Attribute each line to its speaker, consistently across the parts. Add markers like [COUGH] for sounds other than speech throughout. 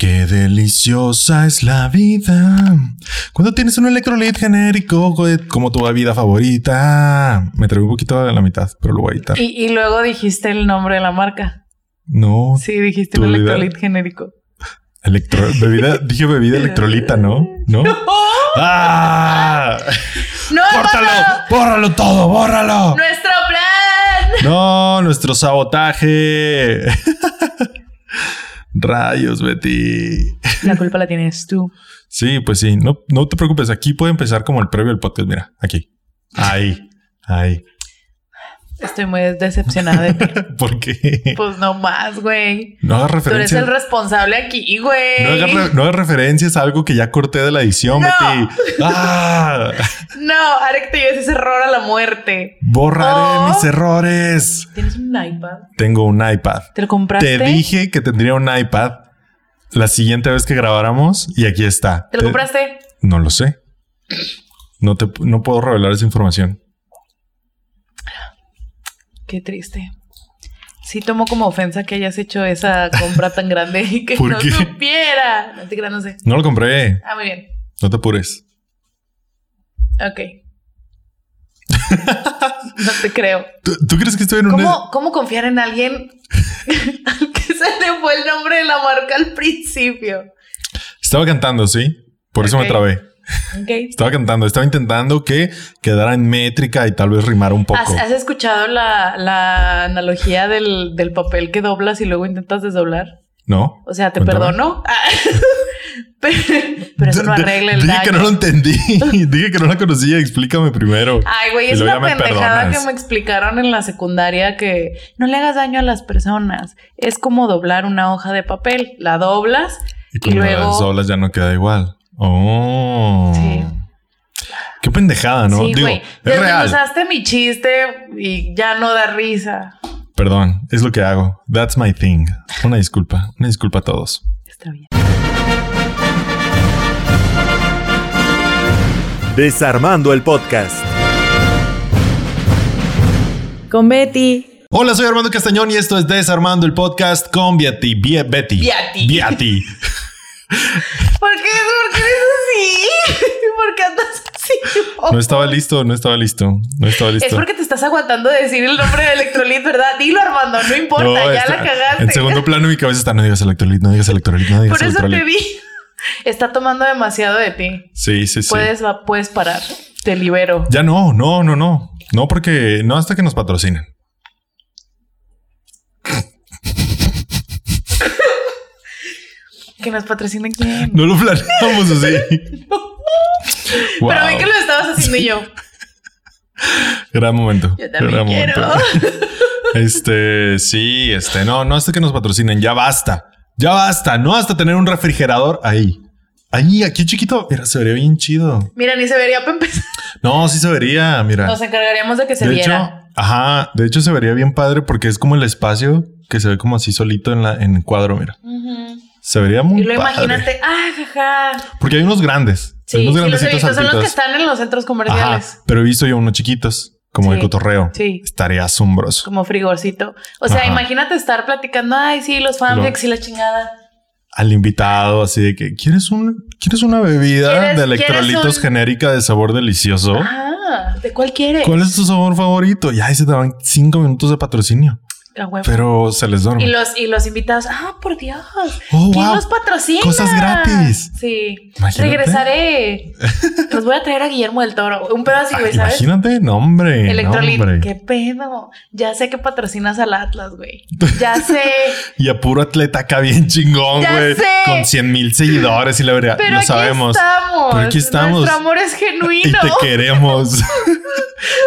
Speaker 1: Qué deliciosa es la vida. Cuando tienes un electrolit genérico como tu bebida favorita. Me trae un poquito a la mitad, pero lo voy a editar.
Speaker 2: Y, luego dijiste el nombre de la marca.
Speaker 1: No.
Speaker 2: Sí, dijiste un electrolit genérico.
Speaker 1: Electro bebida, [LAUGHS] dije bebida electrolita, ¿no? ¿No? ¡Ah!
Speaker 2: ¡No!
Speaker 1: ¡Córtalo! ¡Bórralo todo! ¡Bórralo!
Speaker 2: ¡Nuestro plan!
Speaker 1: No, nuestro sabotaje. [LAUGHS] Rayos, Betty.
Speaker 2: La culpa la tienes tú.
Speaker 1: Sí, pues sí. No, no te preocupes. Aquí puede empezar como el previo del podcast. Mira, aquí. Ahí. Ahí.
Speaker 2: Estoy muy decepcionada de ti. [LAUGHS]
Speaker 1: ¿Por qué?
Speaker 2: Pues no más, güey.
Speaker 1: No hagas referencias.
Speaker 2: Tú eres el responsable aquí, güey.
Speaker 1: No hagas, referencias a algo que ya corté de la edición, Betty. [LAUGHS] ¡Ah!
Speaker 2: No, haré que te lleves ese error a la muerte.
Speaker 1: Borraré oh. mis errores.
Speaker 2: ¿Tienes un iPad?
Speaker 1: Tengo un iPad.
Speaker 2: ¿Te lo compraste?
Speaker 1: Te dije que tendría un iPad la siguiente vez que grabáramos y aquí está.
Speaker 2: ¿Te lo compraste?
Speaker 1: No lo sé. No te no puedo revelar esa información.
Speaker 2: Qué triste. Sí tomo como ofensa que hayas hecho esa compra tan grande y que no supiera. No te no sé.
Speaker 1: No lo compré.
Speaker 2: Ah, muy bien.
Speaker 1: No te apures.
Speaker 2: Ok. [LAUGHS] no te creo.
Speaker 1: ¿Tú, crees que estoy en
Speaker 2: un... ¿Cómo, ¿Cómo confiar en alguien [LAUGHS] al que se le fue el nombre de la marca al principio?
Speaker 1: Estaba cantando, ¿sí? Por eso me trabé. Estaba cantando, estaba intentando que quedara en métrica y tal vez rimar un poco.
Speaker 2: ¿Has, escuchado la, analogía del, papel que doblas y luego intentas desdoblar?
Speaker 1: No.
Speaker 2: O sea, te perdono. [LAUGHS] pero, eso no arregla el
Speaker 1: Dije que no lo entendí. [LAUGHS] Dije que no la conocía. Explícame primero.
Speaker 2: Ay, güey, es una pendejada que me explicaron en la secundaria que no le hagas daño a las personas. Es como doblar una hoja de papel. La doblas y, y luego...
Speaker 1: las doblas ya no queda igual. Oh. Sí. Qué pendejada, ¿no?
Speaker 2: Sí, Digo, es real. usaste mi chiste y ya no da risa.
Speaker 1: Perdón, es lo que hago. That's my thing. Una disculpa. Una disculpa a todos.
Speaker 2: Está bien.
Speaker 3: Desarmando el podcast.
Speaker 2: Con Betty.
Speaker 1: Hola, soy Armando Castañón y esto es Desarmando el podcast con Betty. Betty.
Speaker 2: Betty.
Speaker 1: Betty.
Speaker 2: ¿Por qué? ¿Por qué eres así? [LAUGHS] ¿Por qué andas así?
Speaker 1: No estaba listo, no estaba listo, no estaba listo.
Speaker 2: Es porque te estás aguantando de decir el nombre de Electrolit, ¿verdad? Dilo, Armando, no importa, ya la cagaste.
Speaker 1: En segundo plano mi cabeza está, no digas Electrolit, no digas Electrolit, no digas Por eso te vi. [LAUGHS]
Speaker 2: Está tomando demasiado de ti.
Speaker 1: Sí, sí, sí.
Speaker 2: Puedes, puedes parar. Te libero.
Speaker 1: Ya no, no, no, no. No, porque no hasta que nos patrocinen.
Speaker 2: Que nos patrocinen quién.
Speaker 1: No lo planeamos así. [LAUGHS]
Speaker 2: Pero vi que lo estabas haciendo yo.
Speaker 1: Gran momento.
Speaker 2: Yo también quiero. [LAUGHS]
Speaker 1: Este, sí, este, no, no hasta que nos patrocinen, ya basta. Ya basta, no hasta tener un refrigerador ahí. Ahí, aquí chiquito. Mira, se vería bien chido.
Speaker 2: Mira, ni se vería para empezar.
Speaker 1: No, sí se vería, mira.
Speaker 2: Nos encargaríamos de que se viera.
Speaker 1: ajá, de hecho se vería bien padre porque es como el espacio que se ve como así solito en la en el cuadro, mira. Se vería muy Y
Speaker 2: lo imagínate, ah, jaja.
Speaker 1: Porque hay unos grandes.
Speaker 2: Sí, hay unos sí los he visto. Son los que están en los centros comerciales.
Speaker 1: pero he visto yo unos chiquitos. Como de cotorreo.
Speaker 2: Sí.
Speaker 1: Estaría asombroso.
Speaker 2: Como frigorcito. O sea, imagínate estar platicando, ay, sí, los fanfics y la chingada.
Speaker 1: Al invitado, así de que, ¿quieres un, ¿quieres una bebida de electrolitos genérica de sabor delicioso?
Speaker 2: Ah, ¿de cuál quieres?
Speaker 1: ¿Cuál es tu sabor favorito? Y ahí se te van cinco minutos de patrocinio. Pero se les duerme.
Speaker 2: Y los, y los invitados, ah, por Dios. Oh, ¿Quién los patrocina?
Speaker 1: Cosas gratis.
Speaker 2: Sí. Regresaré. [LAUGHS] los voy a traer a Guillermo del Toro. Un pedazo, güey,
Speaker 1: ¿sabes? Imagínate, no, hombre.
Speaker 2: Electrolit. ¿Qué pedo? Ya sé que patrocinas al Atlas, güey. [LAUGHS] Ya sé.
Speaker 1: y a puro atleta acá bien chingón, güey. Con 100 mil seguidores y la verdad, lo sabemos.
Speaker 2: Estamos.
Speaker 1: Pero aquí estamos.
Speaker 2: Nuestro amor es genuino.
Speaker 1: Y te queremos. [LAUGHS]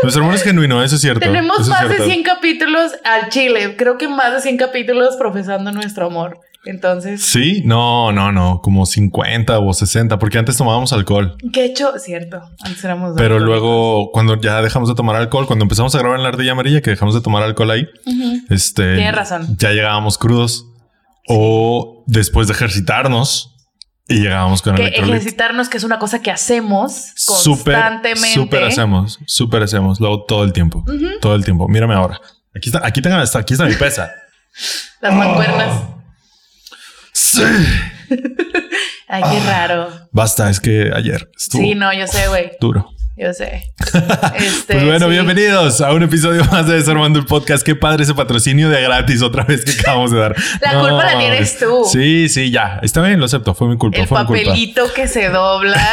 Speaker 1: Nuestro amor es genuino, eso es cierto.
Speaker 2: Tenemos más de 100 capítulos al Chile. Creo que más de 100 capítulos profesando nuestro amor. Entonces.
Speaker 1: Sí, no, no, no, como 50 o 60, porque antes tomábamos alcohol.
Speaker 2: Que hecho, cierto, antes éramos.
Speaker 1: Pero luego, cuando ya dejamos de tomar alcohol, cuando empezamos a grabar en la ardilla amarilla, que dejamos de tomar alcohol ahí, este.
Speaker 2: Tienes razón.
Speaker 1: Ya llegábamos crudos. O después de ejercitarnos, y llegábamos con
Speaker 2: que ejercitarnos, que es una cosa que hacemos constantemente.
Speaker 1: Súper hacemos, súper hacemos, luego todo el tiempo, todo el tiempo. Mírame ahora. Aquí está, aquí tengo, aquí está mi pesa. [LAUGHS]
Speaker 2: Las mancuernas.
Speaker 1: Sí. [LAUGHS]
Speaker 2: Ay, qué ah, raro.
Speaker 1: Basta, es que ayer
Speaker 2: estuvo. Sí, no, yo sé, güey.
Speaker 1: Duro.
Speaker 2: Yo sé. [LAUGHS]
Speaker 1: Este, pues bueno, bienvenidos a un episodio más de Desarmando el Podcast. Qué padre ese patrocinio de gratis otra vez que acabamos de dar.
Speaker 2: la culpa la tienes tú.
Speaker 1: Sí, sí, ya. Está bien, lo acepto. Fue mi culpa.
Speaker 2: El papelito que se dobla. [LAUGHS]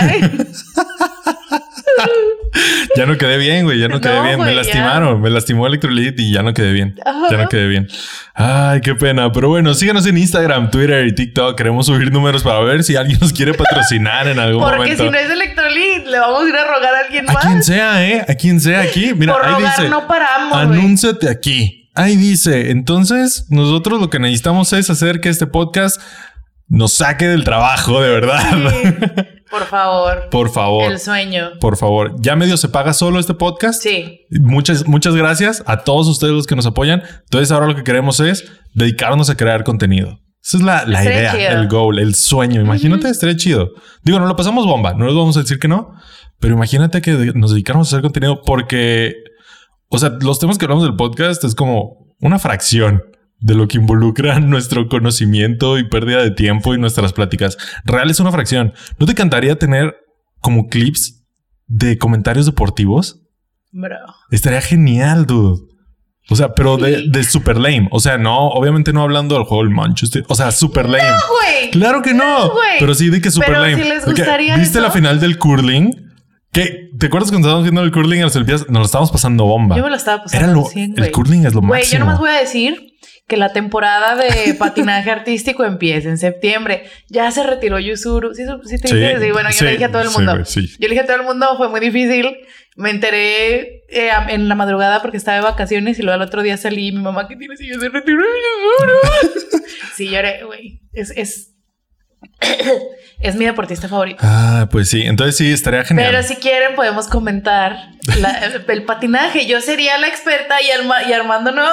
Speaker 2: [LAUGHS]
Speaker 1: ya no quedé bien, güey. Ya no quedé bien. me lastimaron. Me lastimó Electrolit y ya no quedé bien. Ya no quedé bien. Ay, qué pena. Pero bueno, síganos en Instagram, Twitter y TikTok. Queremos subir números para ver si alguien nos quiere patrocinar en algún
Speaker 2: momento.
Speaker 1: Porque
Speaker 2: si no es Electrolit, le vamos a ir a rogar a alguien más.
Speaker 1: A quien sea, ¿eh? A quien sea aquí. Mira,
Speaker 2: Por
Speaker 1: ahí
Speaker 2: rogar
Speaker 1: dice.
Speaker 2: no paramos.
Speaker 1: Anúnciate aquí. Ahí dice. Entonces, nosotros lo que necesitamos es hacer que este podcast nos saque del trabajo, de verdad. [LAUGHS]
Speaker 2: por favor.
Speaker 1: Por favor.
Speaker 2: El sueño.
Speaker 1: Por favor. ¿Ya medio se paga solo este podcast?
Speaker 2: Sí.
Speaker 1: Muchas, muchas gracias a todos ustedes los que nos apoyan. Entonces ahora lo que queremos es dedicarnos a crear contenido. Esa es la, la idea, el goal, el sueño. Imagínate, estaría chido. Digo, no lo pasamos bomba, no les vamos a decir que no, pero imagínate que nos dedicáramos a hacer contenido porque, o sea, los temas que hablamos del podcast es como una fracción de lo que involucra [LAUGHS] nuestro conocimiento y pérdida de tiempo y nuestras pláticas. Real es una fracción. ¿No te encantaría tener como clips de comentarios deportivos?
Speaker 2: Bro.
Speaker 1: Estaría genial, dude. O sea, pero de, de, super lame. O sea, no, obviamente no hablando del juego del Manchester. O sea, super lame.
Speaker 2: No, güey.
Speaker 1: Claro que no. pero sí de que super lame.
Speaker 2: Si les gustaría
Speaker 1: ¿Viste la final del curling? ¿Qué? ¿Te acuerdas cuando estábamos viendo el curling en las Olimpiadas? Nos lo estábamos pasando bomba.
Speaker 2: Yo me lo estaba pasando.
Speaker 1: Era lo, el curling es lo máximo. Güey,
Speaker 2: yo nomás voy a decir que la temporada de [LAUGHS] patinaje artístico empieza en septiembre. Ya se retiró Yusuru. Sí, sí, te dije. Sí, bueno, yo le dije a todo el mundo. yo le dije a todo el mundo, fue muy difícil. Me enteré eh, en la madrugada porque estaba de vacaciones y luego al otro día salí y mi mamá, ¿qué tienes? Y yo se retiró Yusuru. [LAUGHS] sí, lloré, güey. Es, es, [CLEARS THROAT] es mi deportista favorito.
Speaker 1: Ah, pues sí. Entonces sí, estaría genial.
Speaker 2: Pero si quieren podemos comentar [LAUGHS] el, patinaje. Yo sería la experta y, y Armando no.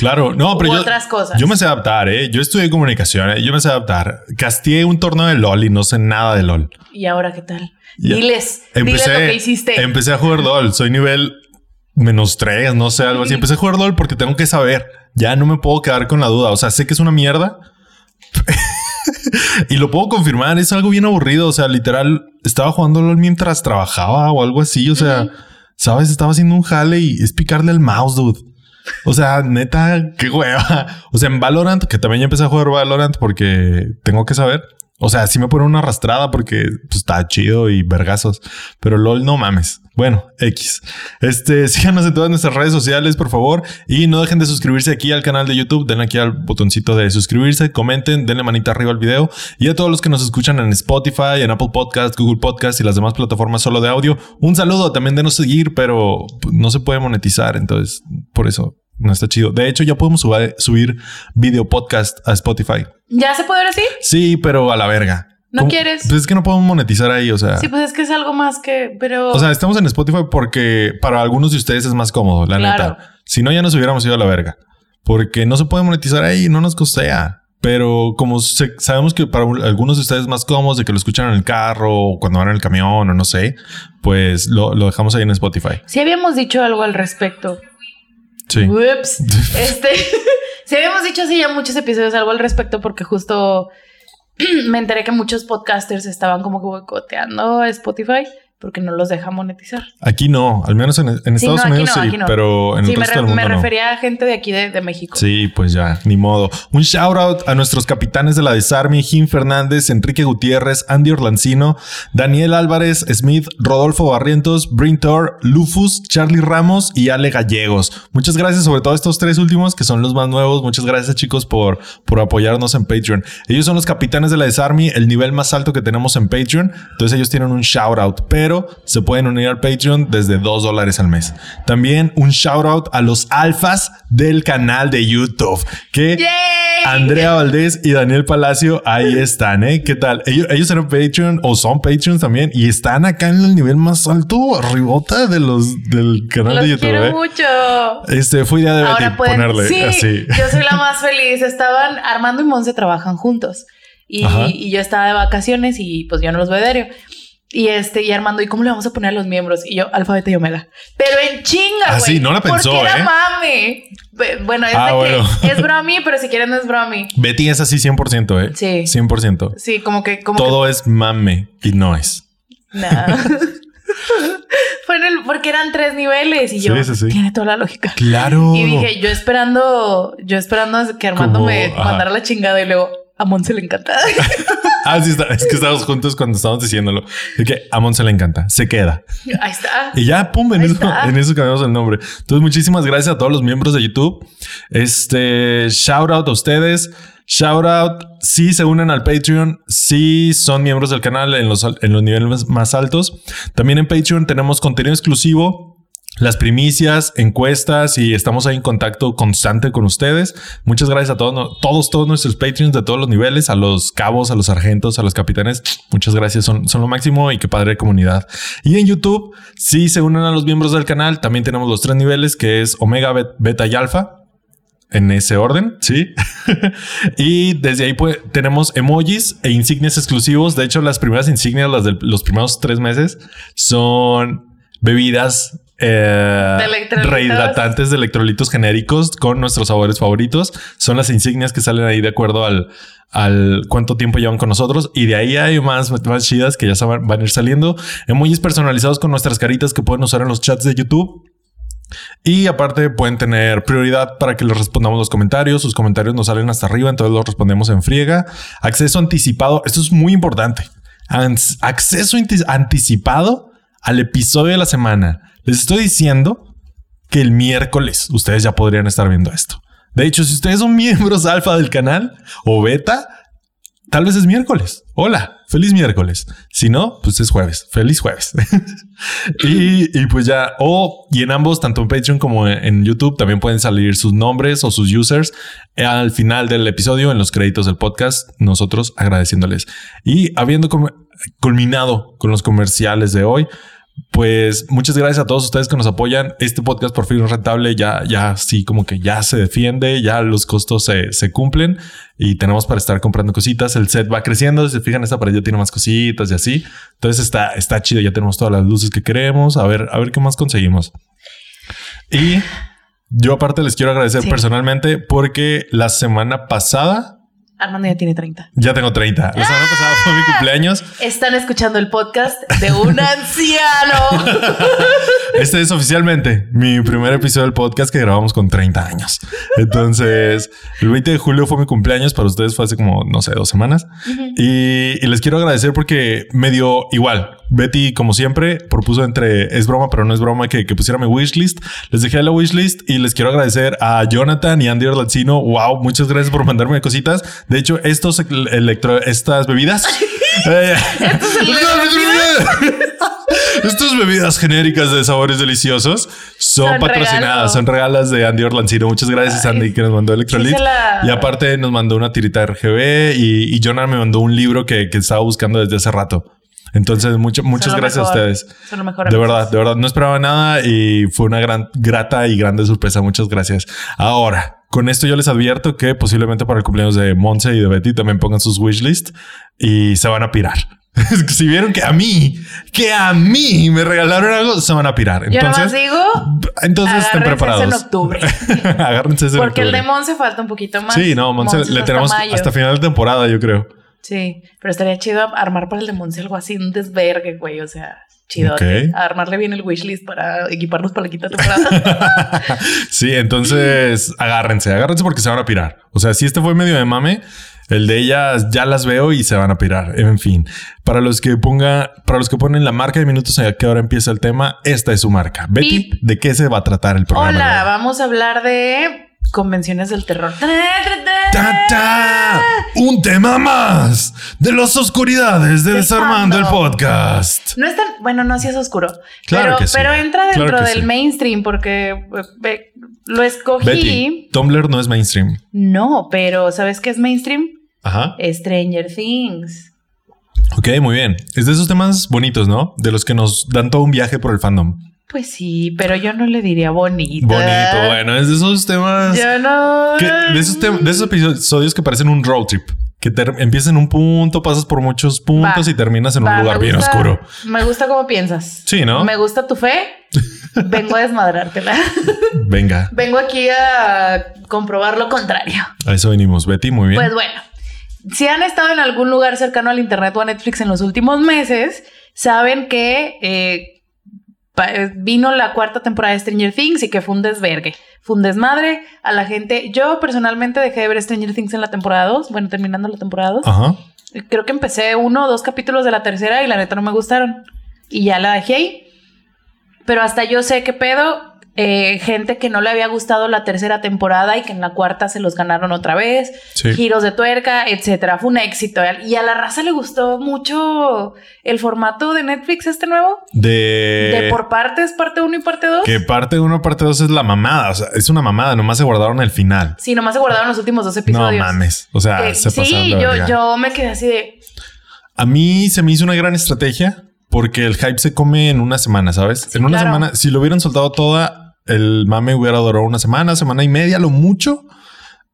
Speaker 1: Claro, no, pero yo,
Speaker 2: otras cosas.
Speaker 1: yo me sé adaptar, ¿eh? Yo estudié comunicación, ¿eh? yo me sé adaptar. Castié un torneo de LOL y no sé nada de LOL.
Speaker 2: ¿Y ahora qué tal? Diles, empecé, diles lo que hiciste.
Speaker 1: Empecé a jugar LOL, soy nivel menos tres, no sé, algo así. Empecé a jugar LOL porque tengo que saber. Ya no me puedo quedar con la duda. O sea, sé que es una mierda. [LAUGHS] y lo puedo confirmar, es algo bien aburrido. O sea, literal, estaba jugando LOL mientras trabajaba o algo así. O sea, sabes, estaba haciendo un jale y es picarle el mouse, dude. O sea, neta, qué hueva. O sea, en Valorant, que también ya empecé a jugar Valorant porque tengo que saber. O sea, sí me pone una arrastrada porque pues, está chido y vergazos. Pero LOL, no mames. Bueno, X. Este, [LAUGHS] síganos en todas nuestras redes sociales, por favor. Y no dejen de suscribirse aquí al canal de YouTube. Denle aquí al botoncito de suscribirse. Comenten, denle manita arriba al video. Y a todos los que nos escuchan en Spotify, en Apple Podcast, Google Podcast y las demás plataformas solo de audio. Un saludo. También denos seguir, pero no se puede monetizar. Entonces, por eso no está chido. De hecho, ya podemos subir video podcast a Spotify.
Speaker 2: ¿Ya se puede decir?
Speaker 1: Sí, pero a la verga.
Speaker 2: ¿No quieres?
Speaker 1: Pues es que no podemos monetizar ahí, o sea.
Speaker 2: Sí, pues es que es algo más que, pero.
Speaker 1: O sea, estamos en Spotify porque para algunos de ustedes es más cómodo, la neta. Si no, ya nos hubiéramos ido a la verga. Porque no se puede monetizar ahí, no nos costea. Pero como sabemos que para algunos de ustedes es más cómodo de que lo escuchan en el carro o cuando van en el camión o no sé, pues lo, lo dejamos ahí en Spotify.
Speaker 2: Sí habíamos dicho algo al respecto.
Speaker 1: Sí.
Speaker 2: Ups. [LAUGHS] este, [LAUGHS] si habíamos dicho así ya muchos episodios algo al respecto porque justo [CLEARS THROAT] me enteré que muchos podcasters estaban como que boicoteando Spotify porque no los deja monetizar.
Speaker 1: Aquí no, al menos en, Estados Unidos sí, pero en el resto del mundo
Speaker 2: me refería a gente de aquí de, México.
Speaker 1: Sí, pues ya, ni modo. Un shout out a nuestros capitanes de la Desarme, Jim Fernández, Enrique Gutiérrez, Andy Orlancino, Daniel Álvarez, Smith, Rodolfo Barrientos, Brintor, Lufus, Charlie Ramos y Ale Gallegos. Muchas gracias, sobre todo estos tres últimos que son los más nuevos. Muchas gracias, chicos, por, por apoyarnos en Patreon. Ellos son los capitanes de la Desarme, el nivel más alto que tenemos en Patreon. Entonces ellos tienen un shout out, pero se pueden unir al Patreon desde 2 dólares al mes. También un shout out a los alfas del canal de YouTube, que Andrea Valdés y Daniel Palacio ahí [LAUGHS] están, ¿eh? ¿Qué tal? Ellos, ellos eran Patreon o son Patreons también y están acá en el nivel más alto, arribota de los del canal de YouTube.
Speaker 2: Quiero
Speaker 1: ¿eh?
Speaker 2: mucho.
Speaker 1: Este fue idea de Betty ponerle
Speaker 2: sí,
Speaker 1: así.
Speaker 2: Yo soy la más feliz. Estaban Armando y Monse trabajan juntos y, y, yo estaba de vacaciones y pues yo no los veo diario. Y este, y Armando, ¿y cómo le vamos a poner a los miembros? Y yo, alfa, beta y omega. Pero en chinga,
Speaker 1: güey. Ah, sí, no la pensó,
Speaker 2: porque
Speaker 1: era
Speaker 2: ¿eh? mame. Bueno, es
Speaker 1: ah,
Speaker 2: que es bromi, pero si quieren no es bromi.
Speaker 1: Betty es así 100%, ¿eh?
Speaker 2: Sí.
Speaker 1: 100%.
Speaker 2: Sí, como que... Como
Speaker 1: Todo es mame y no es.
Speaker 2: No. [LAUGHS] Fue en el... Porque eran tres niveles y yo... Sí, sí, Tiene toda la lógica.
Speaker 1: Claro.
Speaker 2: Y dije, yo esperando... Yo esperando que Armando me mandara la chingada y luego... A Mon se le encanta. [LAUGHS]
Speaker 1: ah, sí, está. es que estábamos juntos cuando estábamos diciéndolo. Es que a Mon se le encanta, se queda.
Speaker 2: Ahí está.
Speaker 1: Y ya, pum, en, eso, en eso cambiamos el nombre. Entonces, muchísimas gracias a todos los miembros de YouTube. Este, shout out a ustedes. Shout out si se unen al Patreon, si son miembros del canal en los, en los niveles más altos. También en Patreon tenemos contenido exclusivo las primicias, encuestas y estamos ahí en contacto constante con ustedes. Muchas gracias a todos, todos, todos nuestros Patreons de todos los niveles, a los cabos, a los sargentos, a los capitanes. Muchas gracias, son, son lo máximo y qué padre comunidad. Y en YouTube, si se unen a los miembros del canal, también tenemos los tres niveles que es Omega, Beta y Alfa. En ese orden, sí. [LAUGHS] y desde ahí pues, tenemos emojis e insignias exclusivos. De hecho, las primeras insignias, las de los primeros tres meses, son bebidas eh, rehidratantes de electrolitos genéricos con nuestros sabores favoritos. Son las insignias que salen ahí de acuerdo al, al cuánto tiempo llevan con nosotros. Y de ahí hay más, más chidas que ya van, van a ir saliendo. Emojis personalizados con nuestras caritas que pueden usar en los chats de YouTube. Y aparte pueden tener prioridad para que les respondamos los comentarios. Sus comentarios nos salen hasta arriba, entonces los respondemos en friega. Acceso anticipado. Esto es muy importante. Acceso anticipado al episodio de la semana. Les estoy diciendo que el miércoles ustedes ya podrían estar viendo esto. De hecho, si ustedes son [LAUGHS] miembros alfa del canal o beta, tal vez es miércoles. Hola, feliz miércoles. Si no, pues es jueves. Feliz jueves. [LAUGHS] y, pues ya, o y en ambos, tanto en Patreon como en YouTube, también pueden salir sus nombres o sus users al final del episodio en los créditos del podcast. Nosotros agradeciéndoles y habiendo culminado con los comerciales de hoy. Pues muchas gracias a todos ustedes que nos apoyan. Este podcast por fin es rentable, ya, ya sí, como que ya se defiende, ya los costos se, se cumplen y tenemos para estar comprando cositas. El set va creciendo. Si se fijan, esta pared ya tiene más cositas y así. Entonces está, está chido. Ya tenemos todas las luces que queremos. A ver, a ver qué más conseguimos. Y yo aparte les quiero agradecer personalmente porque la semana pasada
Speaker 2: Armando ya tiene 30.
Speaker 1: Ya tengo 30. La semana pasada fue mi cumpleaños.
Speaker 2: Están escuchando el podcast de un [LAUGHS] anciano. [LAUGHS]
Speaker 1: este es oficialmente mi primer episodio del podcast que grabamos con 30 años. Entonces, el 20 de julio fue mi cumpleaños. Para ustedes fue hace como, no sé, dos semanas. y, les quiero agradecer porque me dio igual. Betty, como siempre, propuso entre es broma, pero no es broma que, que pusiera mi wishlist. Les dejé la wishlist y les quiero agradecer a Jonathan y Andy Orlacino. Wow, muchas gracias por mandarme cositas. De hecho, estos electro, estas bebidas. [LAUGHS] Eh, estas bebidas genéricas de sabores deliciosos son, patrocinadas, son regalas de Andy Orlancino. Muchas gracias, Andy, que nos mandó Electrolit. Y aparte nos mandó una tirita de RGB y, y Jonathan me mandó un libro que, que estaba buscando desde hace rato. Entonces, mucho, muchas gracias a ustedes. de verdad, de verdad, no esperaba nada y fue una gran, grata y grande sorpresa. Muchas gracias. Ahora, con esto yo les advierto que posiblemente para el cumpleaños de Monse y de Betty también pongan sus wishlist y se van a pirar. [LAUGHS] si vieron que a mí, que a mí me regalaron algo, se van a pirar.
Speaker 2: Entonces, digo,
Speaker 1: entonces estén preparados.
Speaker 2: en octubre. [LAUGHS]
Speaker 1: agárrense en
Speaker 2: Porque el de Monse falta un poquito más.
Speaker 1: Sí, no, Monse, le tenemos hasta final de temporada, yo creo.
Speaker 2: Sí, pero estaría chido armar para el de Monse algo así, un desvergue, güey. O sea, chido. Armarle bien el wishlist para equiparnos para la quinta temporada. [LAUGHS]
Speaker 1: sí, entonces agárrense, agárrense porque se van a pirar. O sea, si este fue medio de mame, el de ellas ya las veo y se van a pirar. En fin, para los que ponga, para los que ponen la marca de minutos a que ahora empieza el tema, esta es su marca. Betty, ¿de qué se va a tratar el programa?
Speaker 2: Hola, vamos a hablar de convenciones del terror.
Speaker 1: Un tema más de las oscuridades de Desarmando el Podcast.
Speaker 2: No es tan, bueno, no, si es oscuro. Claro pero, pero entra dentro del mainstream porque lo escogí.
Speaker 1: Betty, Tumblr no es mainstream.
Speaker 2: No, pero ¿sabes qué es mainstream? Ajá. Stranger Things.
Speaker 1: Ok, muy bien. Es de esos temas bonitos, ¿no? De los que nos dan todo un viaje por el fandom.
Speaker 2: Pues sí, pero yo no le diría bonito.
Speaker 1: Bonito, bueno, es de esos temas.
Speaker 2: Yo no.
Speaker 1: de, esos de esos episodios que parecen un road trip. que empiezas en un punto, pasas por muchos puntos y terminas en un lugar bien oscuro.
Speaker 2: Me gusta cómo piensas.
Speaker 1: Sí, ¿no?
Speaker 2: Me gusta tu fe. [LAUGHS] Vengo a desmadrártela.
Speaker 1: Venga.
Speaker 2: Vengo aquí a comprobar lo contrario.
Speaker 1: A eso venimos, Betty, muy bien.
Speaker 2: Pues bueno, si han estado en algún lugar cercano al Internet o a Netflix en los últimos meses, saben que eh, eh, vino la cuarta temporada de Stranger Things y que fue un desvergue, fue un desmadre a la gente. Yo personalmente dejé de ver Stranger Things en la temporada 2, bueno, terminando la temporada 2. Ajá. Creo que empecé uno o dos capítulos de la tercera y la neta no me gustaron. Y ya la dejé ahí. Pero hasta yo sé qué pedo eh, gente que no le había gustado la tercera temporada y que en la cuarta se los ganaron otra vez, giros de tuerca, etcétera. Fue un éxito. Y a la raza le gustó mucho el formato de Netflix este nuevo.
Speaker 1: De...
Speaker 2: De por partes, parte 1 y parte 2.
Speaker 1: Que parte 1 parte 2 es la mamada. O sea, es una mamada. Nomás se guardaron el final.
Speaker 2: Sí, nomás se guardaron los últimos dos episodios.
Speaker 1: No mames. O sea, se
Speaker 2: Sí, yo, yo me quedé así de...
Speaker 1: A mí se me hizo una gran estrategia porque el hype se come en una semana, ¿sabes? en una semana, si lo hubieran soltado toda, el mame hubiera durado una semana, semana y media, lo mucho.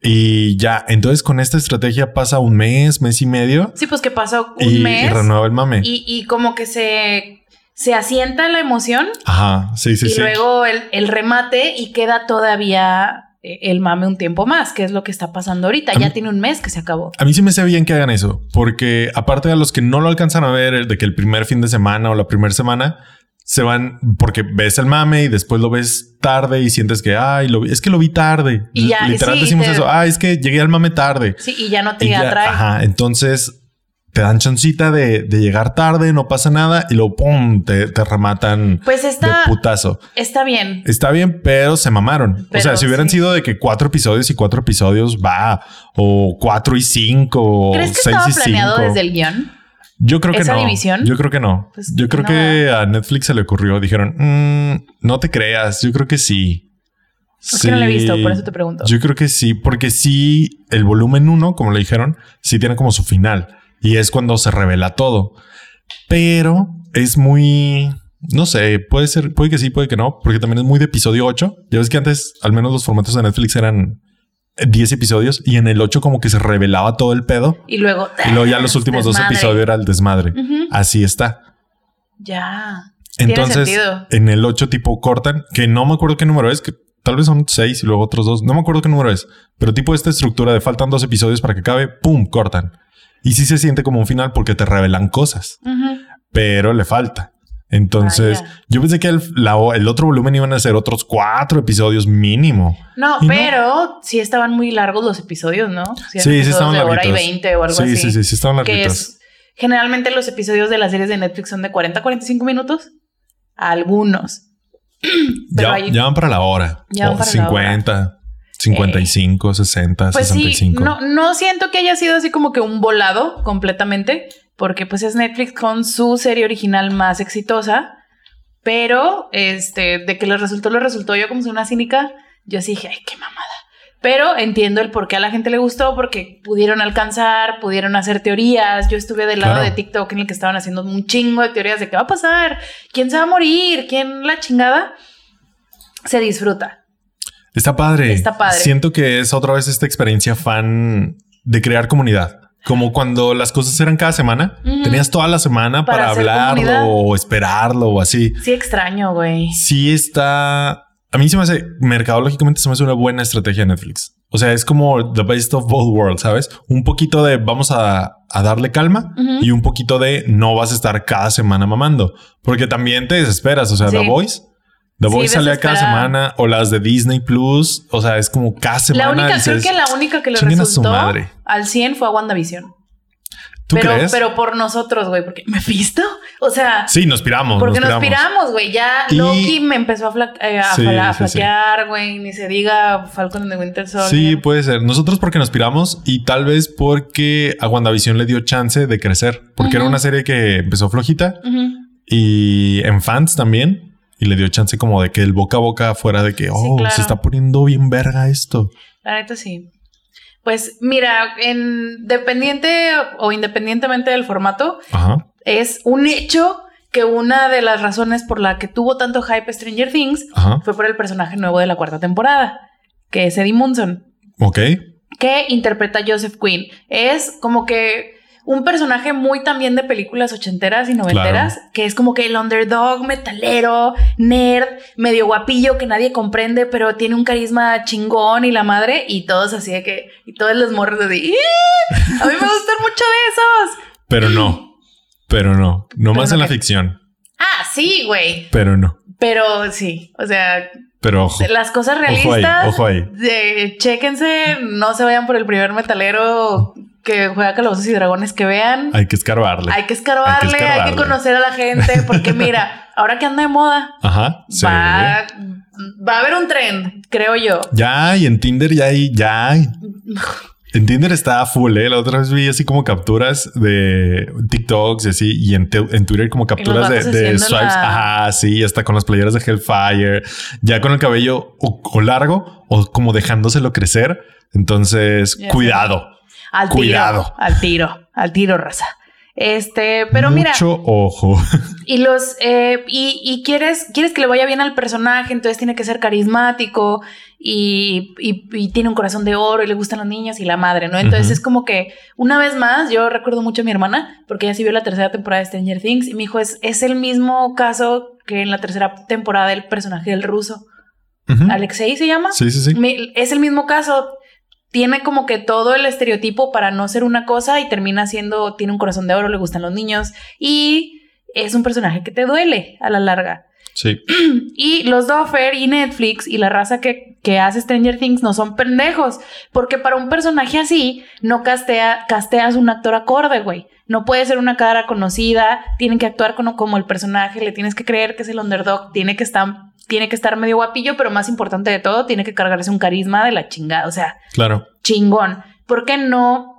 Speaker 1: Y ya, entonces con esta estrategia pasa un mes, mes y medio.
Speaker 2: Sí, pues que pasó un mes.
Speaker 1: Y renueva el mame.
Speaker 2: Y, como que se, se asienta la emoción.
Speaker 1: Ajá, sí, sí,
Speaker 2: y
Speaker 1: sí.
Speaker 2: Y luego el, el remate y queda todavía el mame un tiempo más, que es lo que está pasando ahorita. ya tiene un mes que se acabó.
Speaker 1: A mí sí me sé bien que hagan eso, porque aparte de los que no lo alcanzan a ver, de que el primer fin de semana o la primera semana se van porque ves el mame y después lo ves tarde y sientes que ay, lo vi, es que lo vi tarde.
Speaker 2: Y ya,
Speaker 1: literal decimos eso, ah, es que llegué al mame tarde.
Speaker 2: Sí, y ya no te atrae.
Speaker 1: Ajá, entonces te dan chancita de, de, llegar tarde, no pasa nada y luego pum, te, te rematan
Speaker 2: pues está,
Speaker 1: de putazo.
Speaker 2: Está bien.
Speaker 1: Está bien, pero se mamaron. o sea, si hubieran sido de que cuatro episodios y cuatro episodios va, o cuatro y cinco, o
Speaker 2: ¿Crees que seis estaba y planeado desde el guion?
Speaker 1: Yo creo que ¿Esa no. división? Yo creo que no. Pues yo creo que a Netflix se le ocurrió. Dijeron, mm, no te creas. Yo creo que sí.
Speaker 2: Es que no lo he visto, por eso te pregunto.
Speaker 1: Yo creo que sí, porque sí, el volumen uno, como le dijeron, sí tiene como su final. Y es cuando se revela todo. Pero es muy... No sé, puede ser, puede que sí, puede que no, porque también es muy de episodio 8. Ya ves que antes, al menos los formatos de Netflix eran 10 episodios y en el 8 como que se revelaba todo el pedo.
Speaker 2: Y luego...
Speaker 1: Y luego ya los últimos dos episodios era el desmadre. Así está.
Speaker 2: Ya.
Speaker 1: Entonces, en el 8 tipo cortan, que no me acuerdo qué número es, que tal vez son 6 y luego otros dos. No me acuerdo qué número es, pero tipo esta estructura de faltan dos episodios para que acabe, ¡pum! cortan. Y sí se siente como un final porque te revelan cosas, pero le falta. Entonces, yo pensé que el, el, otro volumen iban a ser otros cuatro episodios mínimo.
Speaker 2: No, pero sí estaban muy largos los episodios, ¿no?
Speaker 1: Sí, sí, estaban de hora
Speaker 2: y 20 o algo así.
Speaker 1: Sí, sí, sí, estaban larguitos.
Speaker 2: generalmente los episodios de las series de Netflix son de 40 a 45 minutos. Algunos. [CLEARS THROAT]
Speaker 1: ya, ya, van para la hora. Ya van para 50. La hora. 55, 60, pues 65.
Speaker 2: Sí, no, no siento que haya sido así como que un volado completamente, porque pues es Netflix con su serie original más exitosa, pero este, de que les resultó, les resultó yo como soy una cínica, yo sí dije, ay, qué mamada. Pero entiendo el por qué a la gente le gustó, porque pudieron alcanzar, pudieron hacer teorías. Yo estuve del lado de TikTok en el que estaban haciendo un chingo de teorías de qué va a pasar, quién se va a morir, quién la chingada. Se disfruta.
Speaker 1: Está padre. Está padre. Siento que es otra vez esta experiencia fan de crear comunidad. Como cuando las cosas eran cada semana, tenías toda la semana para, hablarlo o esperarlo o así.
Speaker 2: Sí, extraño, güey.
Speaker 1: Sí, está. A mí se me hace, mercadológicamente, se me hace una buena estrategia de Netflix. O sea, es como the best of both worlds, ¿sabes? Un poquito de vamos a, darle calma y un poquito de no vas a estar cada semana mamando, porque también te desesperas. O sea, The Voice The Voice sale cada semana o las de Disney Plus. O sea, es como cada semana.
Speaker 2: La única, creo que la única que le resultó al 100 fue a WandaVision.
Speaker 1: ¿Tú
Speaker 2: pero,
Speaker 1: crees?
Speaker 2: Pero por nosotros, güey, porque me visto. O sea,
Speaker 1: sí, nos piramos.
Speaker 2: Porque nos piramos, güey. Ya Loki me empezó a, eh, flaquear, güey. Ni se diga Falcon de Winter Soldier.
Speaker 1: Sí, puede ser. Nosotros porque nos piramos y tal vez porque a WandaVision le dio chance de crecer, porque era una serie que empezó flojita y en fans también y le dio chance como de que el boca a boca fuera de que, oh, se está poniendo bien verga esto.
Speaker 2: La neta sí. Pues mira, en dependiente o independientemente del formato, es un hecho que una de las razones por la que tuvo tanto hype Stranger Things fue por el personaje nuevo de la cuarta temporada, que es Eddie Munson.
Speaker 1: Ok.
Speaker 2: que interpreta Joseph Quinn. Es como que un personaje muy también de películas ochenteras y noventeras, que es como que el underdog, metalero, nerd, medio guapillo que nadie comprende, pero tiene un carisma chingón y la madre, y todos así de que, y todos los morros de, a mí me gustan mucho de esos.
Speaker 1: Pero no, pero no, no más en la ficción.
Speaker 2: Ah, sí, güey.
Speaker 1: Pero no.
Speaker 2: Pero sí, o sea,
Speaker 1: pero ojo.
Speaker 2: Las cosas realistas. Ojo ahí. De, chéquense, no se vayan por el primer metalero que juega Calabozos y Dragones que vean.
Speaker 1: Hay que escarbarle.
Speaker 2: Hay que escarbarle, hay que, conocer a la gente, porque [LAUGHS] mira, ahora que anda de moda,
Speaker 1: Ajá,
Speaker 2: va, va, a haber un trend, creo yo.
Speaker 1: Ya, y en Tinder ya hay, ya hay. [LAUGHS] En Tinder está full, ¿eh? La otra vez vi así como capturas de TikToks y así, y en, Twitter como capturas de, de swipes. Ajá, sí, hasta con las playeras de Hellfire, ya con el cabello o, largo o como dejándoselo crecer. Entonces, cuidado.
Speaker 2: Al Cuidado. al tiro, al tiro, raza. Este, pero mira.
Speaker 1: Mucho ojo. [LAUGHS]
Speaker 2: Y los, eh, y, quieres, quieres que le vaya bien al personaje, entonces tiene que ser carismático y, tiene un corazón de oro y le gustan los niños y la madre, ¿no? Entonces es como que, una vez más, yo recuerdo mucho a mi hermana, porque ella sí vio la tercera temporada de Stranger Things y me dijo, es, es el mismo caso que en la tercera temporada del personaje del ruso. Alexei se llama.
Speaker 1: Sí, sí, sí.
Speaker 2: es el mismo caso tiene como que todo el estereotipo para no ser una cosa y termina siendo, tiene un corazón de oro, le gustan los niños y es un personaje que te duele a la larga.
Speaker 1: Sí. [CLEARS THROAT]
Speaker 2: Y los Doffer y Netflix y la raza que, que, hace Stranger Things no son pendejos, porque para un personaje así no castea, casteas un actor acorde, güey. No puede ser una cara conocida, tienen que actuar como, como el personaje, le tienes que creer que es el underdog, tiene que estar tiene que estar medio guapillo, pero más importante de todo, tiene que cargarse un carisma de la chingada. O sea,
Speaker 1: claro.
Speaker 2: Chingón. ¿Por qué no?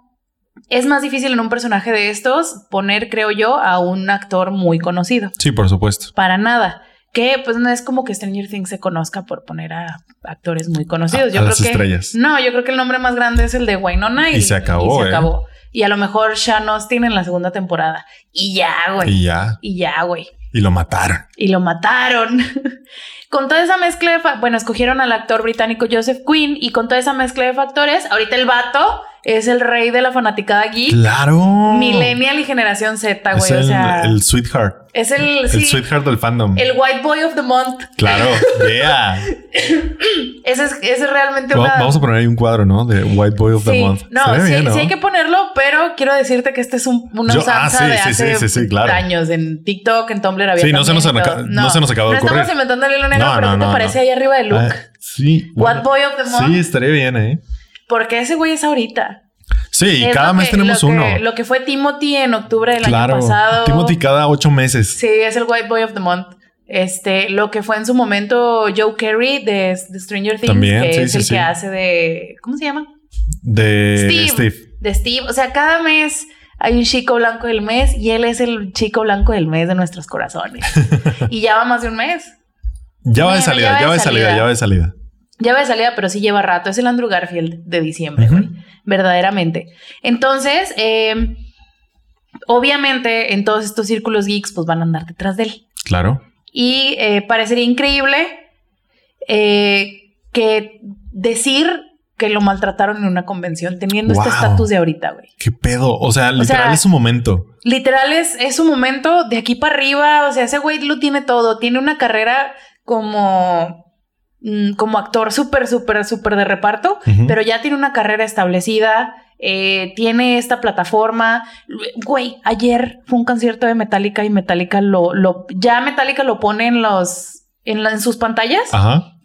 Speaker 2: Es más difícil en un personaje de estos poner, creo yo, a un actor muy conocido.
Speaker 1: Sí, por supuesto.
Speaker 2: Para nada. Que pues no es como que Stranger Things se conozca por poner a actores muy conocidos. yo creo
Speaker 1: las
Speaker 2: que
Speaker 1: estrellas.
Speaker 2: no, yo creo que el nombre más grande es el de Wynonna
Speaker 1: y, y se acabó.
Speaker 2: Y se ¿eh? acabó. Y a lo mejor Sean Austin en la segunda temporada. Y ya, güey.
Speaker 1: Y ya.
Speaker 2: Y ya, güey.
Speaker 1: Y lo mataron.
Speaker 2: Y lo mataron. [LAUGHS] con toda esa mezcla de... Bueno, escogieron al actor británico Joseph Quinn y con toda esa mezcla de factores, ahorita el vato es el rey de la fanaticada geek.
Speaker 1: Claro.
Speaker 2: Millennial y generación Z, güey.
Speaker 1: o
Speaker 2: sea,
Speaker 1: el sweetheart.
Speaker 2: Es el,
Speaker 1: el sweetheart del fandom.
Speaker 2: El white boy of the month.
Speaker 1: Claro, yeah. [LAUGHS]
Speaker 2: ese, es, ese es realmente
Speaker 1: una... Vamos a poner ahí un cuadro, ¿no? De white boy of the month.
Speaker 2: No, sí, sí hay que ponerlo, pero quiero decirte que este es un, una Yo, ah, sí, de sí, hace claro. años. En TikTok, en Tumblr había
Speaker 1: Sí, no se, nos no, se nos acabó de ocurrir.
Speaker 2: No estamos inventando el hilo negro, pero ¿qué te parece ahí arriba de Luke? Ah,
Speaker 1: sí.
Speaker 2: White boy of the month.
Speaker 1: Sí, estaría bien, ¿eh?
Speaker 2: Porque ese güey es ahorita.
Speaker 1: Sí, cada mes tenemos uno.
Speaker 2: lo que fue Timothy en octubre del año pasado.
Speaker 1: Timothy cada ocho meses.
Speaker 2: Sí, es el White Boy of the Month. Este, lo que fue en su momento Joe Carey de, Stranger Things, que es el que hace de. ¿Cómo se llama?
Speaker 1: De Steve.
Speaker 2: De Steve. O sea, cada mes hay un chico blanco del mes y él es el chico blanco del mes de nuestros corazones. [LAUGHS] y ya va más de un mes.
Speaker 1: Ya va de salida, ya va de salida, ya va de salida.
Speaker 2: Ya va de salida, pero sí lleva rato. Es el Andrew Garfield de diciembre, güey. Verdaderamente. Entonces, eh, obviamente, en todos estos círculos geeks, pues van a andar detrás de él.
Speaker 1: Claro.
Speaker 2: Y eh, parecería increíble eh, que decir que lo maltrataron en una convención teniendo este estatus de ahorita, güey.
Speaker 1: ¿Qué pedo? O sea, literal es su momento.
Speaker 2: Literal es, es su momento de aquí para arriba. O sea, ese güey lo tiene todo. Tiene una carrera como Mm, como actor súper, súper, súper de reparto, pero ya tiene una carrera establecida, eh, tiene esta plataforma. Güey, ayer fue un concierto de Metallica y Metallica lo, lo ya Metallica lo pone en los, en, en sus pantallas.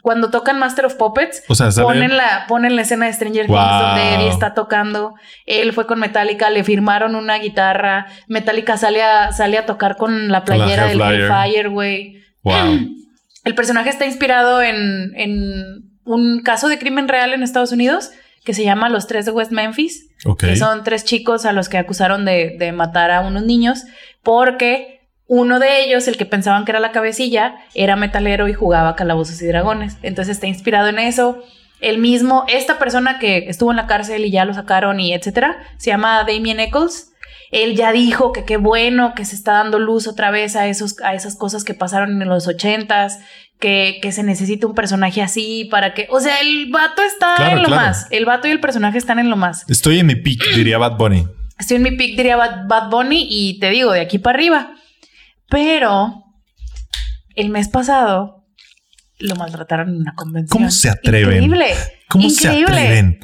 Speaker 2: Cuando tocan Master of Puppets,
Speaker 1: o sea,
Speaker 2: ponen, la, ponen la escena de Stranger Things donde Eddie está tocando. Él fue con Metallica, le firmaron una guitarra. Metallica sale a, sale a tocar con la playera del Hellfire, güey.
Speaker 1: Wow. [CLEARS THROAT]
Speaker 2: El personaje está inspirado en, un caso de crimen real en Estados Unidos que se llama Los Tres de West Memphis. Que son tres chicos a los que acusaron de, matar a unos niños porque uno de ellos, el que pensaban que era la cabecilla, era metalero y jugaba calabozos y dragones. Entonces está inspirado en eso. El mismo, esta persona que estuvo en la cárcel y ya lo sacaron y etcétera, se llama Damien Eccles él ya dijo que qué bueno que se está dando luz otra vez a, esos, a esas cosas que pasaron en los ochentas, que, que se necesita un personaje así para que, o sea, el vato está en lo más, el vato y el personaje están en lo más.
Speaker 1: Estoy en mi pick, diría Bad Bunny.
Speaker 2: Estoy en mi pick, diría Bad, Bunny y te digo, de aquí para arriba. Pero el mes pasado lo maltrataron en una convención.
Speaker 1: ¿Cómo se atreven?
Speaker 2: Increíble.
Speaker 1: ¿Cómo se atreven?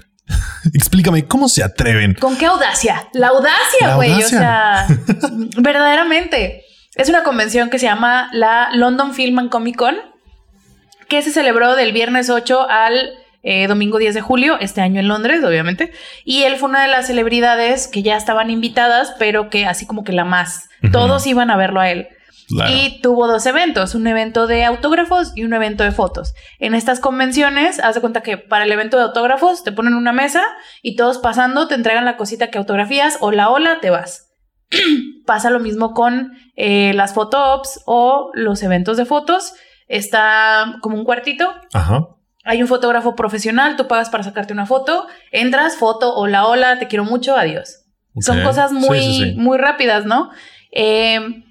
Speaker 1: Explícame, ¿cómo se atreven?
Speaker 2: ¿Con qué audacia? La audacia, güey. O sea, [LAUGHS] verdaderamente. Es una convención que se llama la London Film and Comic Con, que se celebró del viernes 8 al eh, domingo 10 de julio, este año en Londres, obviamente. Y él fue una de las celebridades que ya estaban invitadas, pero que así como que la más. Todos iban a verlo a él. Y tuvo dos eventos, un evento de autógrafos y un evento de fotos. En estas convenciones, haz de cuenta que para el evento de autógrafos te ponen una mesa y todos pasando te entregan la cosita que autografías o la ola te vas. [CLEARS THROAT] Pasa lo mismo con eh, las ops o los eventos de fotos. Está como un cuartito. Hay un fotógrafo profesional, tú pagas para sacarte una foto, entras, foto, hola, hola, te quiero mucho, adiós. Son cosas muy, muy rápidas, ¿no? Eh,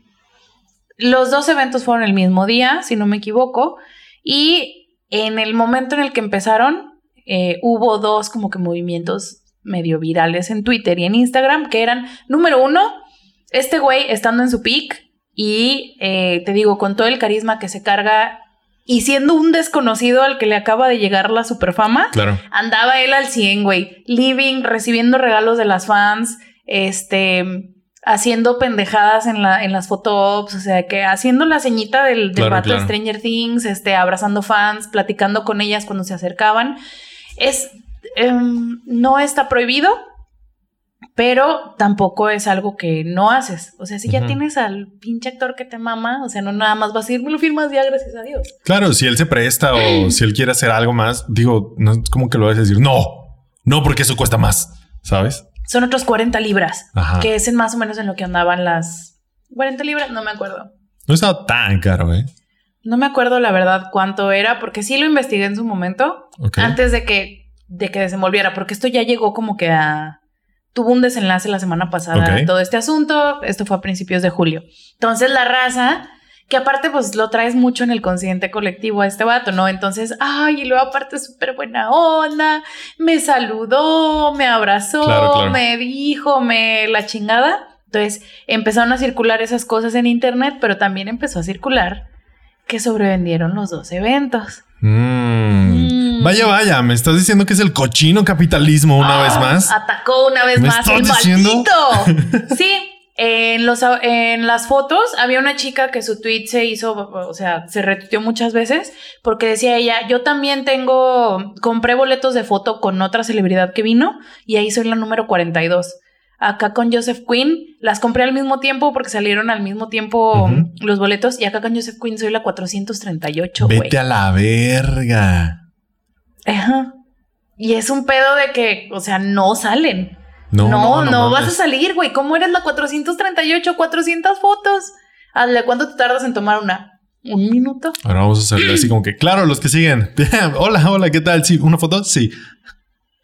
Speaker 2: los dos eventos fueron el mismo día, si no me equivoco, y en el momento en el que empezaron, eh, hubo dos como que movimientos medio virales en Twitter y en Instagram, que eran, número uno, este güey estando en su peak y eh, te digo, con todo el carisma que se carga y siendo un desconocido al que le acaba de llegar la superfama,
Speaker 1: claro.
Speaker 2: andaba él al 100, güey, living, recibiendo regalos de las fans, este, haciendo pendejadas en, la, en las fotos, o sea, que haciendo la ceñita del, del vato de Stranger Things, este, abrazando fans, platicando con ellas cuando se acercaban. Es, em, no está prohibido, pero tampoco es algo que no haces. O sea, si ya tienes al pinche actor que te mama, o sea, no nada más vas a ir, me lo firmas ya, gracias a Dios.
Speaker 1: Claro, si él se presta o [CLEARS THROAT] si él quiere hacer algo más, digo, no es como que lo vas a decir, no, no, porque eso cuesta más, ¿sabes?
Speaker 2: Son otros 40 libras, que es en más o menos en lo que andaban las 40 libras, no me acuerdo.
Speaker 1: No estaba tan caro, ¿eh?
Speaker 2: No me acuerdo la verdad cuánto era, porque sí lo investigué en su momento, antes de que, de que desenvolviera, porque esto ya llegó como que a... Tuvo un desenlace la semana pasada todo este asunto, esto fue a principios de julio. Entonces la raza que aparte pues lo traes mucho en el consciente colectivo a este vato, ¿no? Entonces, ay, y luego aparte súper buena onda, me saludó, me abrazó, me dijo, me la chingada. Entonces empezaron a circular esas cosas en internet, pero también empezó a circular que sobrevendieron los dos eventos.
Speaker 1: Mm. Mm. Vaya, vaya, me estás diciendo que es el cochino capitalismo una vez ah, más.
Speaker 2: Atacó una vez más el diciendo? maldito. sí, en, los, en las fotos había una chica que su tweet se hizo, o sea, se retuiteó muchas veces porque decía ella, yo también tengo, compré boletos de foto con otra celebridad que vino y ahí soy la número 42. Acá con Joseph Quinn, las compré al mismo tiempo porque salieron al mismo tiempo los boletos y acá con Joseph Quinn soy la 438.
Speaker 1: Vete a la verga.
Speaker 2: Ajá. Y es un pedo de que, o sea, no salen. No, no, no, vas a salir, güey. ¿Cómo eres la 438? 400 fotos. Hazle, ¿cuánto te tardas en tomar una? ¿Un minuto?
Speaker 1: Ahora vamos a salir así como que, claro, los que siguen. [LAUGHS] hola, hola, ¿qué tal? Sí, ¿una foto? Sí.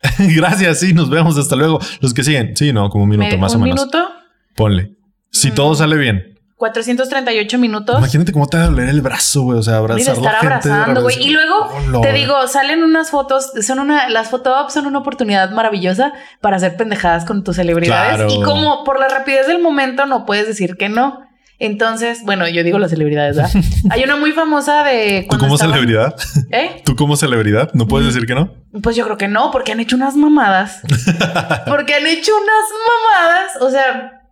Speaker 1: [LAUGHS] Gracias, sí, nos vemos, hasta luego. Los que siguen, sí, no, como un minuto más o menos. ¿Un minuto? Ponle. Si todo mm. sale bien.
Speaker 2: 438 minutos.
Speaker 1: Imagínate cómo te va a doler el brazo, güey. O sea, abrazar estar
Speaker 2: abrazando, güey. Y luego te digo, salen unas fotos, son una, las fotos son una oportunidad maravillosa para hacer pendejadas con tus celebridades. Y como por la rapidez del momento no puedes decir que no. Entonces, bueno, yo digo las celebridades, ¿verdad? [LAUGHS] Hay una muy famosa de.
Speaker 1: ¿Tú como celebridad? ¿Eh? ¿Tú como celebridad? ¿No puedes mm. decir que no?
Speaker 2: Pues yo creo que no, porque han hecho unas mamadas. [LAUGHS] porque han hecho unas mamadas. O sea,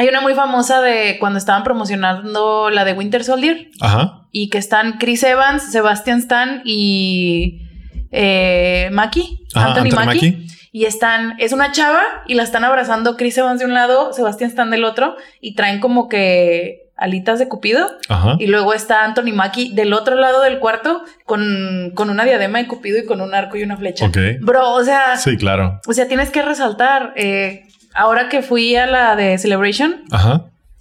Speaker 2: hay una muy famosa de cuando estaban promocionando la de Winter Soldier.
Speaker 1: Ajá.
Speaker 2: Y que están Chris Evans, Sebastian Stan y eh, Maki. Anthony, Maki. Y están, es una chava y la están abrazando Chris Evans de un lado, Sebastian Stan del otro y traen como que alitas de Cupido. Ajá. Y luego está Anthony Mackie del otro lado del cuarto con, con, una diadema de Cupido y con un arco y una flecha.
Speaker 1: Ok.
Speaker 2: Bro, o sea.
Speaker 1: Sí, claro.
Speaker 2: O sea, tienes que resaltar. Eh, ahora que fui a la de Celebration,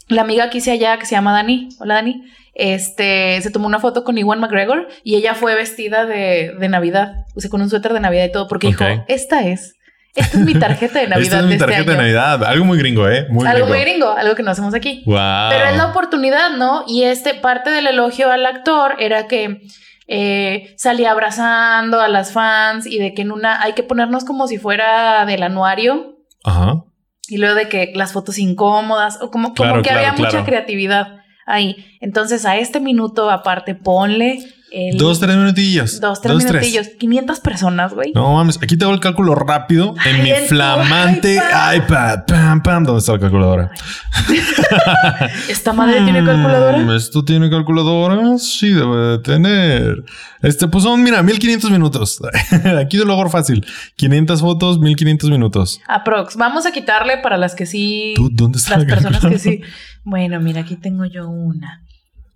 Speaker 2: la amiga que hice allá, que se llama Dani, hola Dani, este, se tomó una foto con Iwan McGregor y ella fue vestida de, Navidad, o sea, con un suéter de Navidad y todo, porque dijo, esta es Esta es mi tarjeta de Navidad. [LAUGHS] Esta
Speaker 1: es mi este tarjeta de, Navidad. Algo muy gringo, ¿eh?
Speaker 2: Muy algo muy gringo, algo que no hacemos aquí.
Speaker 1: Wow.
Speaker 2: Pero es la oportunidad, ¿no? Y este parte del elogio al actor era que eh, salía abrazando a las fans y de que en una hay que ponernos como si fuera del anuario.
Speaker 1: Ajá.
Speaker 2: Y luego de que las fotos incómodas, o como, como que había mucha creatividad ahí. Entonces a este minuto aparte ponle
Speaker 1: dos, tres minutillos.
Speaker 2: Dos, tres minutillos. 500 personas, güey.
Speaker 1: No mames, aquí tengo el cálculo rápido en mi flamante iPad. Pam, pam. ¿Dónde está la calculadora? [LAUGHS]
Speaker 2: ¿Esta madre tiene calculadora? Mm,
Speaker 1: ¿Esto tiene calculadora? Sí, debe de tener. Este, pues son, mira, 1500 minutos. [LAUGHS] aquí de lo fácil. 500 fotos, 1500 minutos.
Speaker 2: Aprox. Vamos a quitarle para las que sí.
Speaker 1: ¿Dónde está
Speaker 2: Las personas que sí. Bueno, mira, aquí tengo yo una.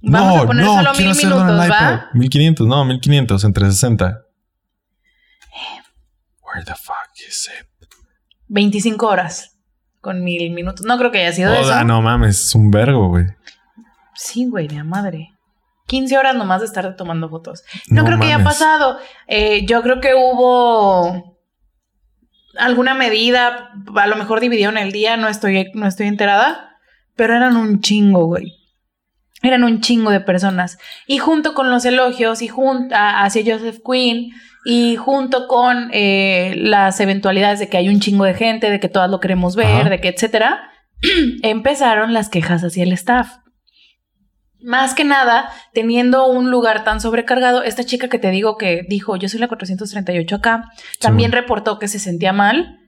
Speaker 2: Vamos a poner solo mil minutos, ¿va?
Speaker 1: 1500, no, 1500 entre 60. Where the fuck is it?
Speaker 2: 25 horas con mil minutos. No creo que haya sido
Speaker 1: Oda, eso. no mames, es un vergo, güey.
Speaker 2: Sí, güey, de madre. 15 horas nomás de estar tomando fotos. No, creo que haya pasado. Eh, yo creo que hubo alguna medida, a lo mejor dividieron el día, no estoy, no estoy enterada, pero eran un chingo, güey. Eran un chingo de personas. Y junto con los elogios y junto hacia Joseph Quinn y junto con eh, las eventualidades de que hay un chingo de gente, de que todas lo queremos ver, de que etcétera, [CLEARS THROAT] empezaron las quejas hacia el staff. Más que nada, teniendo un lugar tan sobrecargado, esta chica que te digo que dijo, yo soy la 438 acá, también reportó que se sentía mal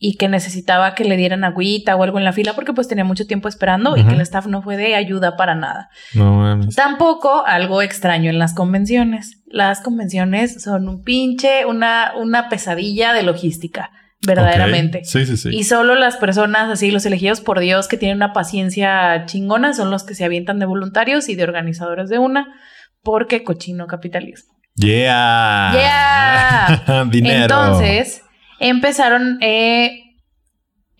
Speaker 2: y que necesitaba que le dieran agüita o algo en la fila porque pues tenía mucho tiempo esperando y que el staff no fue de ayuda para nada.
Speaker 1: No
Speaker 2: Tampoco algo extraño en las convenciones. Las convenciones son un pinche, una, una pesadilla de logística, verdaderamente.
Speaker 1: Sí, sí, sí.
Speaker 2: Y solo las personas así, los elegidos por Dios que tienen una paciencia chingona son los que se avientan de voluntarios y de organizadores de una porque cochino capitalismo.
Speaker 1: Yeah.
Speaker 2: Yeah. [LAUGHS]
Speaker 1: Dinero.
Speaker 2: Entonces, empezaron eh,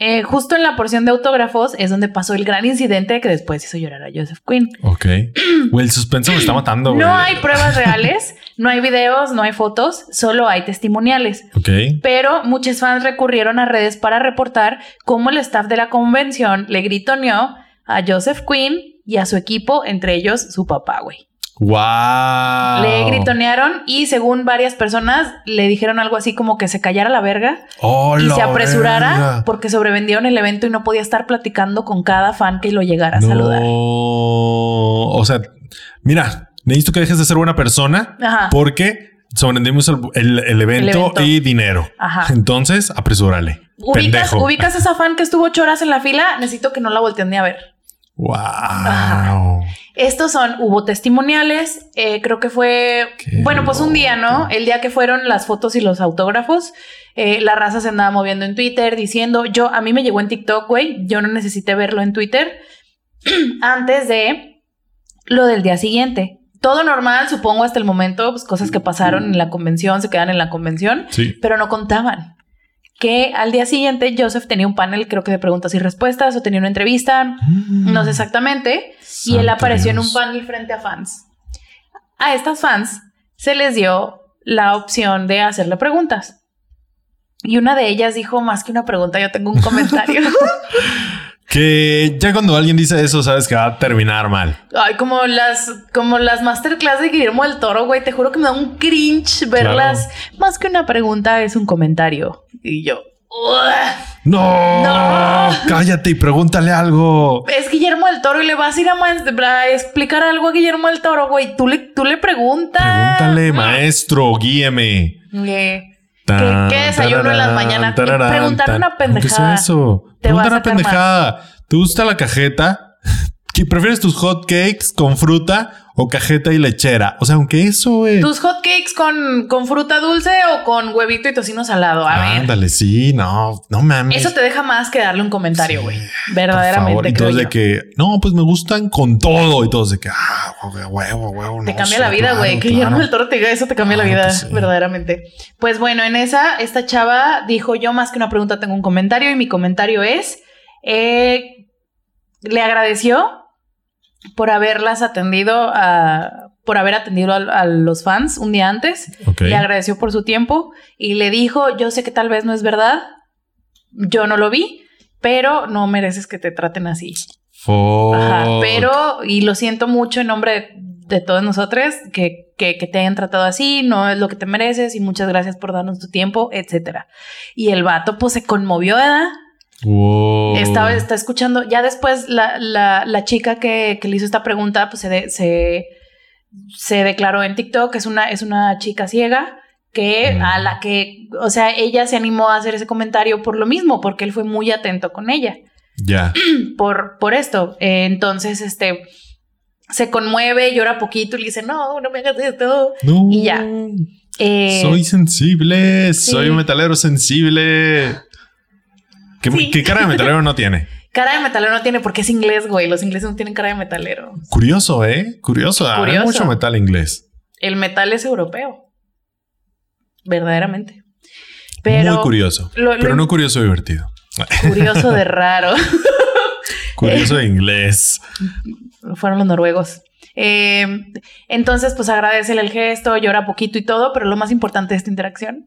Speaker 2: eh, justo en la porción de autógrafos es donde pasó el gran incidente que después hizo llorar a Joseph Quinn.
Speaker 1: Ok. [CLEARS THROAT] Güey, el suspenso me está matando.
Speaker 2: No hay pruebas reales, no hay videos, no hay fotos, solo hay testimoniales.
Speaker 1: Ok.
Speaker 2: Pero muchos fans recurrieron a redes para reportar cómo el staff de la convención le gritoneó a Joseph Quinn y a su equipo, entre ellos su papá, güey.
Speaker 1: ¡Wow!
Speaker 2: Le gritonearon y según varias personas le dijeron algo así como que se callara la verga
Speaker 1: oh,
Speaker 2: y se apresurara porque sobrevendieron el evento y no podía estar platicando con cada fan que lo llegara a saludar.
Speaker 1: O sea, mira, necesito que dejes de ser buena persona porque sobrevendimos el, evento y dinero.
Speaker 2: Ajá.
Speaker 1: Entonces, apresúrale.
Speaker 2: ¿Ubicas, ubicas esa fan que estuvo ocho horas en la fila. Necesito que no la volteen ni a ver.
Speaker 1: Wow.
Speaker 2: Estos son, hubo testimoniales, eh, creo que fue, bueno, pues un día, ¿no? El día que fueron las fotos y los autógrafos, eh, la raza se andaba moviendo en Twitter diciendo, yo, a mí me llegó en TikTok, güey, yo no necesité verlo en Twitter [CLEARS THROAT] antes de lo del día siguiente. Todo normal, supongo, hasta el momento, pues cosas que pasaron en la convención, se quedan en la convención, pero no contaban que al día siguiente Joseph tenía un panel, creo que de preguntas y respuestas, o tenía una entrevista, mm. no sé exactamente, y él apareció en un panel frente a fans. A estas fans se les dio la opción de hacerle preguntas. Y una de ellas dijo, más que una pregunta, yo tengo un comentario. [LAUGHS] [LAUGHS]
Speaker 1: Que ya cuando alguien dice eso, sabes que va a terminar mal.
Speaker 2: Ay, como las, como las masterclass de Guillermo del Toro, güey. Te juro que me da un cringe verlas. Más que una pregunta, es un comentario. Y yo.
Speaker 1: No, cállate y pregúntale algo.
Speaker 2: Es Guillermo del Toro y le vas a ir a, explicar algo a Guillermo del Toro, güey. Tú le, tú le preguntas.
Speaker 1: Pregúntale, maestro, guíeme.
Speaker 2: ¿Qué, desayuno en las mañanas? Preguntar una pendejada.
Speaker 1: ¿Qué es eso? Preguntar una pendejada. ¿Te gusta la cajeta? [LAUGHS] ¿Prefieres tus hot cakes con fruta o cajeta y lechera? O sea, aunque eso es.
Speaker 2: ¿Tus hot cakes con, con fruta dulce o con huevito y tocino salado? A ver.
Speaker 1: Ándale, sí, no, no mames.
Speaker 2: Eso te deja más que darle un comentario, güey. Verdaderamente.
Speaker 1: Y todos de que, no, pues me gustan con todo. Y todos de que, ah, huevo, huevo.
Speaker 2: Te cambia la vida, güey. que Guillermo el Toro te diga eso, te cambia la vida, pues verdaderamente. Pues bueno, en esa, esta chava dijo: Yo más que una pregunta tengo un comentario, y mi comentario es. Eh, le agradeció por haberlas atendido a, por haber atendido a, los fans un día antes. Le agradeció por su tiempo y le dijo, yo sé que tal vez no es verdad, yo no lo vi, pero no mereces que te traten así. Ajá, pero, y lo siento mucho en nombre de, todos nosotros, que, que, te hayan tratado así, no es lo que te mereces y muchas gracias por darnos tu tiempo, etcétera. Y el vato pues se conmovió, ¿verdad? Estaba, está escuchando, ya después la, la, la chica que, que, le hizo esta pregunta, pues se, se, se, declaró en TikTok, es una, es una chica ciega que a la que, o sea, ella se animó a hacer ese comentario por lo mismo, porque él fue muy atento con ella.
Speaker 1: Ya. [CLEARS THROAT]
Speaker 2: Por, por esto. entonces, este, se conmueve, llora poquito y le dice, no, no me hagas esto. Y ya.
Speaker 1: Eh, soy sensible, soy un metalero sensible. ¿Qué, cara de metalero no tiene? [LAUGHS]
Speaker 2: Cara de metalero no tiene porque es inglés, güey. Los ingleses no tienen cara de metalero.
Speaker 1: Curioso, ¿eh? Curioso. Hay mucho metal inglés.
Speaker 2: El metal es europeo. Verdaderamente. Pero
Speaker 1: Muy curioso. pero no curioso divertido. [LAUGHS]
Speaker 2: Curioso de raro. [LAUGHS]
Speaker 1: curioso de inglés.
Speaker 2: Fueron los noruegos. Eh, entonces, pues agradecele el gesto, llora poquito y todo, pero lo más importante de esta interacción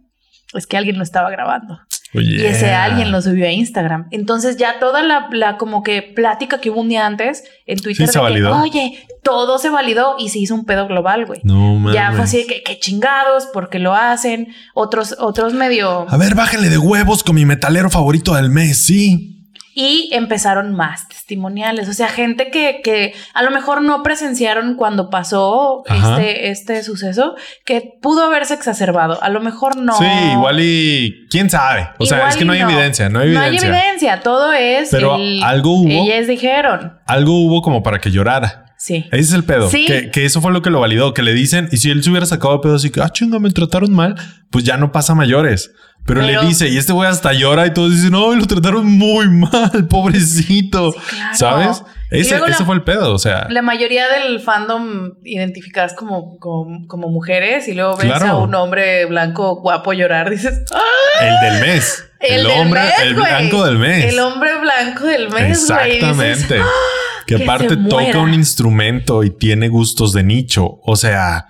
Speaker 2: es que alguien lo estaba grabando. Y ese alguien lo subió a Instagram. Entonces ya toda la, la, como que plática que hubo un día antes en Twitter
Speaker 1: se validó.
Speaker 2: oye, todo se validó y se hizo un pedo global, güey.
Speaker 1: No mames.
Speaker 2: Ya fue así de que, que chingados, porque lo hacen. Otros, otros medio.
Speaker 1: A ver, bájenle de huevos con mi metalero favorito del mes, sí.
Speaker 2: Y empezaron más testimoniales, o sea, gente que, que a lo mejor no presenciaron cuando pasó este, este suceso, que pudo haberse exacerbado, a lo mejor no.
Speaker 1: Sí, igual y quién sabe, o sea, es que no hay evidencia, no hay evidencia.
Speaker 2: No hay evidencia, todo es...
Speaker 1: Pero algo hubo.
Speaker 2: Ellas dijeron.
Speaker 1: Algo hubo como para que llorara.
Speaker 2: Sí.
Speaker 1: Ese es el pedo. Que, que, eso fue lo que lo validó. Que le dicen, y si él se hubiera sacado el pedo así que, ah, chinga, me trataron mal, pues ya no pasa mayores. Pero, le dice, y este güey hasta llora y todos dicen, no, lo trataron muy mal, [LAUGHS] pobrecito. ¿Sabes? Ese, fue el pedo, o sea.
Speaker 2: La mayoría del fandom identificadas como, como, mujeres y luego ves a un hombre blanco guapo llorar, dices, ¡Ah!
Speaker 1: El del mes. El, hombre, el blanco del mes.
Speaker 2: El hombre blanco del mes,
Speaker 1: Exactamente. ¡Ah! Que, aparte toca un instrumento y tiene gustos de nicho. O sea,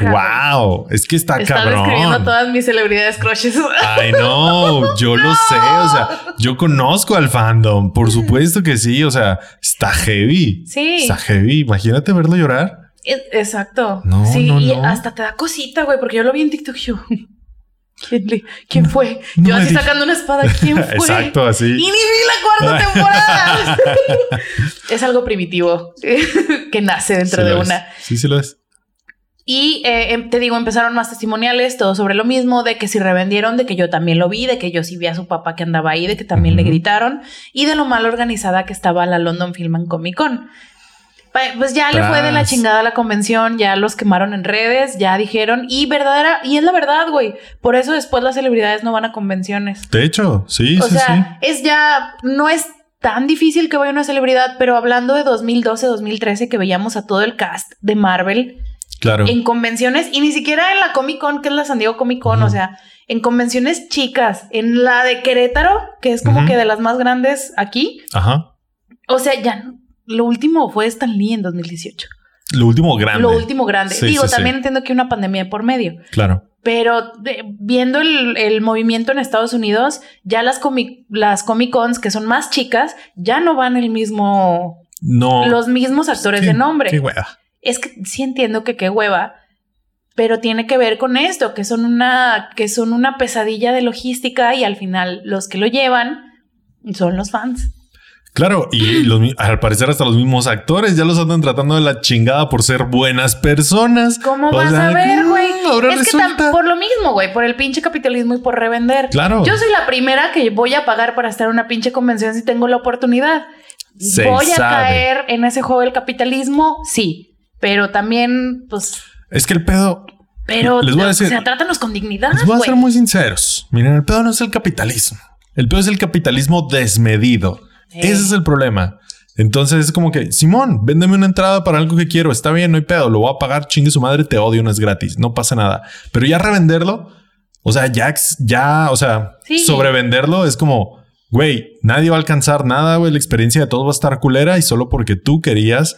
Speaker 1: wow, es que está Están cabrón.
Speaker 2: escribiendo todas mis celebridades crushes. [LAUGHS]
Speaker 1: Ay, no, yo lo sé. O sea, yo conozco al fandom. Por supuesto que sí. O sea, está heavy.
Speaker 2: Sí.
Speaker 1: Está heavy. Imagínate verlo llorar.
Speaker 2: Exacto.
Speaker 1: No,
Speaker 2: sí,
Speaker 1: no,
Speaker 2: y hasta te da cosita, güey, porque yo lo vi en TikTok yo. ¿Quién, fue? Yo así sacando una espada. ¿Quién [LAUGHS] fue?
Speaker 1: Exacto, así.
Speaker 2: Y ni vi la cuarta [LAUGHS] temporada. es algo primitivo [LAUGHS] que nace dentro de una.
Speaker 1: Sí, sí lo es.
Speaker 2: Y eh, em, te digo, empezaron más testimoniales, todo sobre lo mismo, de que si revendieron, de que yo también lo vi, de que yo sí vi a su papá que andaba ahí, de que también le gritaron, y de lo mal organizada que estaba la London Film and Comic Con. Pues ya le fue de la chingada la convención, ya los quemaron en redes, ya dijeron, y verdadera, y es la verdad, güey. Por eso después las celebridades no van a convenciones.
Speaker 1: De hecho, sí, o sea,
Speaker 2: es ya, no es tan difícil que vaya una celebridad, pero hablando de 2012, 2013, que veíamos a todo el cast de Marvel.
Speaker 1: Claro.
Speaker 2: En convenciones, y ni siquiera en la Comic Con, que es la San Diego Comic Con, o sea, en convenciones chicas, en la de Querétaro, que es como que de las más grandes aquí.
Speaker 1: Ajá.
Speaker 2: O sea, ya lo último fue Stan Lee en 2018.
Speaker 1: Lo último grande.
Speaker 2: Lo último grande. Digo, también entiendo que una pandemia por medio.
Speaker 1: Claro.
Speaker 2: Pero viendo el, movimiento en Estados Unidos, ya las, comic, las Comic Cons, que son más chicas, ya no van el mismo.
Speaker 1: No.
Speaker 2: Los mismos actores de nombre.
Speaker 1: Qué hueva.
Speaker 2: Es que sí entiendo que qué hueva, pero tiene que ver con esto, que son una, que son una pesadilla de logística y al final los que lo llevan son los fans.
Speaker 1: Claro, y [CLEARS THROAT] al parecer hasta los mismos actores ya los andan tratando de la chingada por ser buenas personas.
Speaker 2: ¿Cómo vas a ver, güey? Es que por lo mismo, güey, por el pinche capitalismo y por revender.
Speaker 1: Claro.
Speaker 2: Yo soy la primera que voy a pagar para estar en una pinche convención si tengo la oportunidad. voy a caer en ese juego del capitalismo, sí, pero también, pues.
Speaker 1: Es que el pedo.
Speaker 2: Pero les voy a decir, o sea, trátanos con dignidad.
Speaker 1: Les voy a ser muy sinceros. Miren, el pedo no es el capitalismo. El pedo es el capitalismo desmedido. Ese es el problema. Entonces es como que, Simón, véndeme una entrada para algo que quiero. Está bien, no hay pedo. Lo voy a pagar. Chingue su madre, te odio, no es gratis. No pasa nada. Pero ya revenderlo, o sea, ya, ya, o sea, sobrevenderlo es como, güey, nadie va a alcanzar nada, güey. La experiencia de todos va a estar culera y solo porque tú querías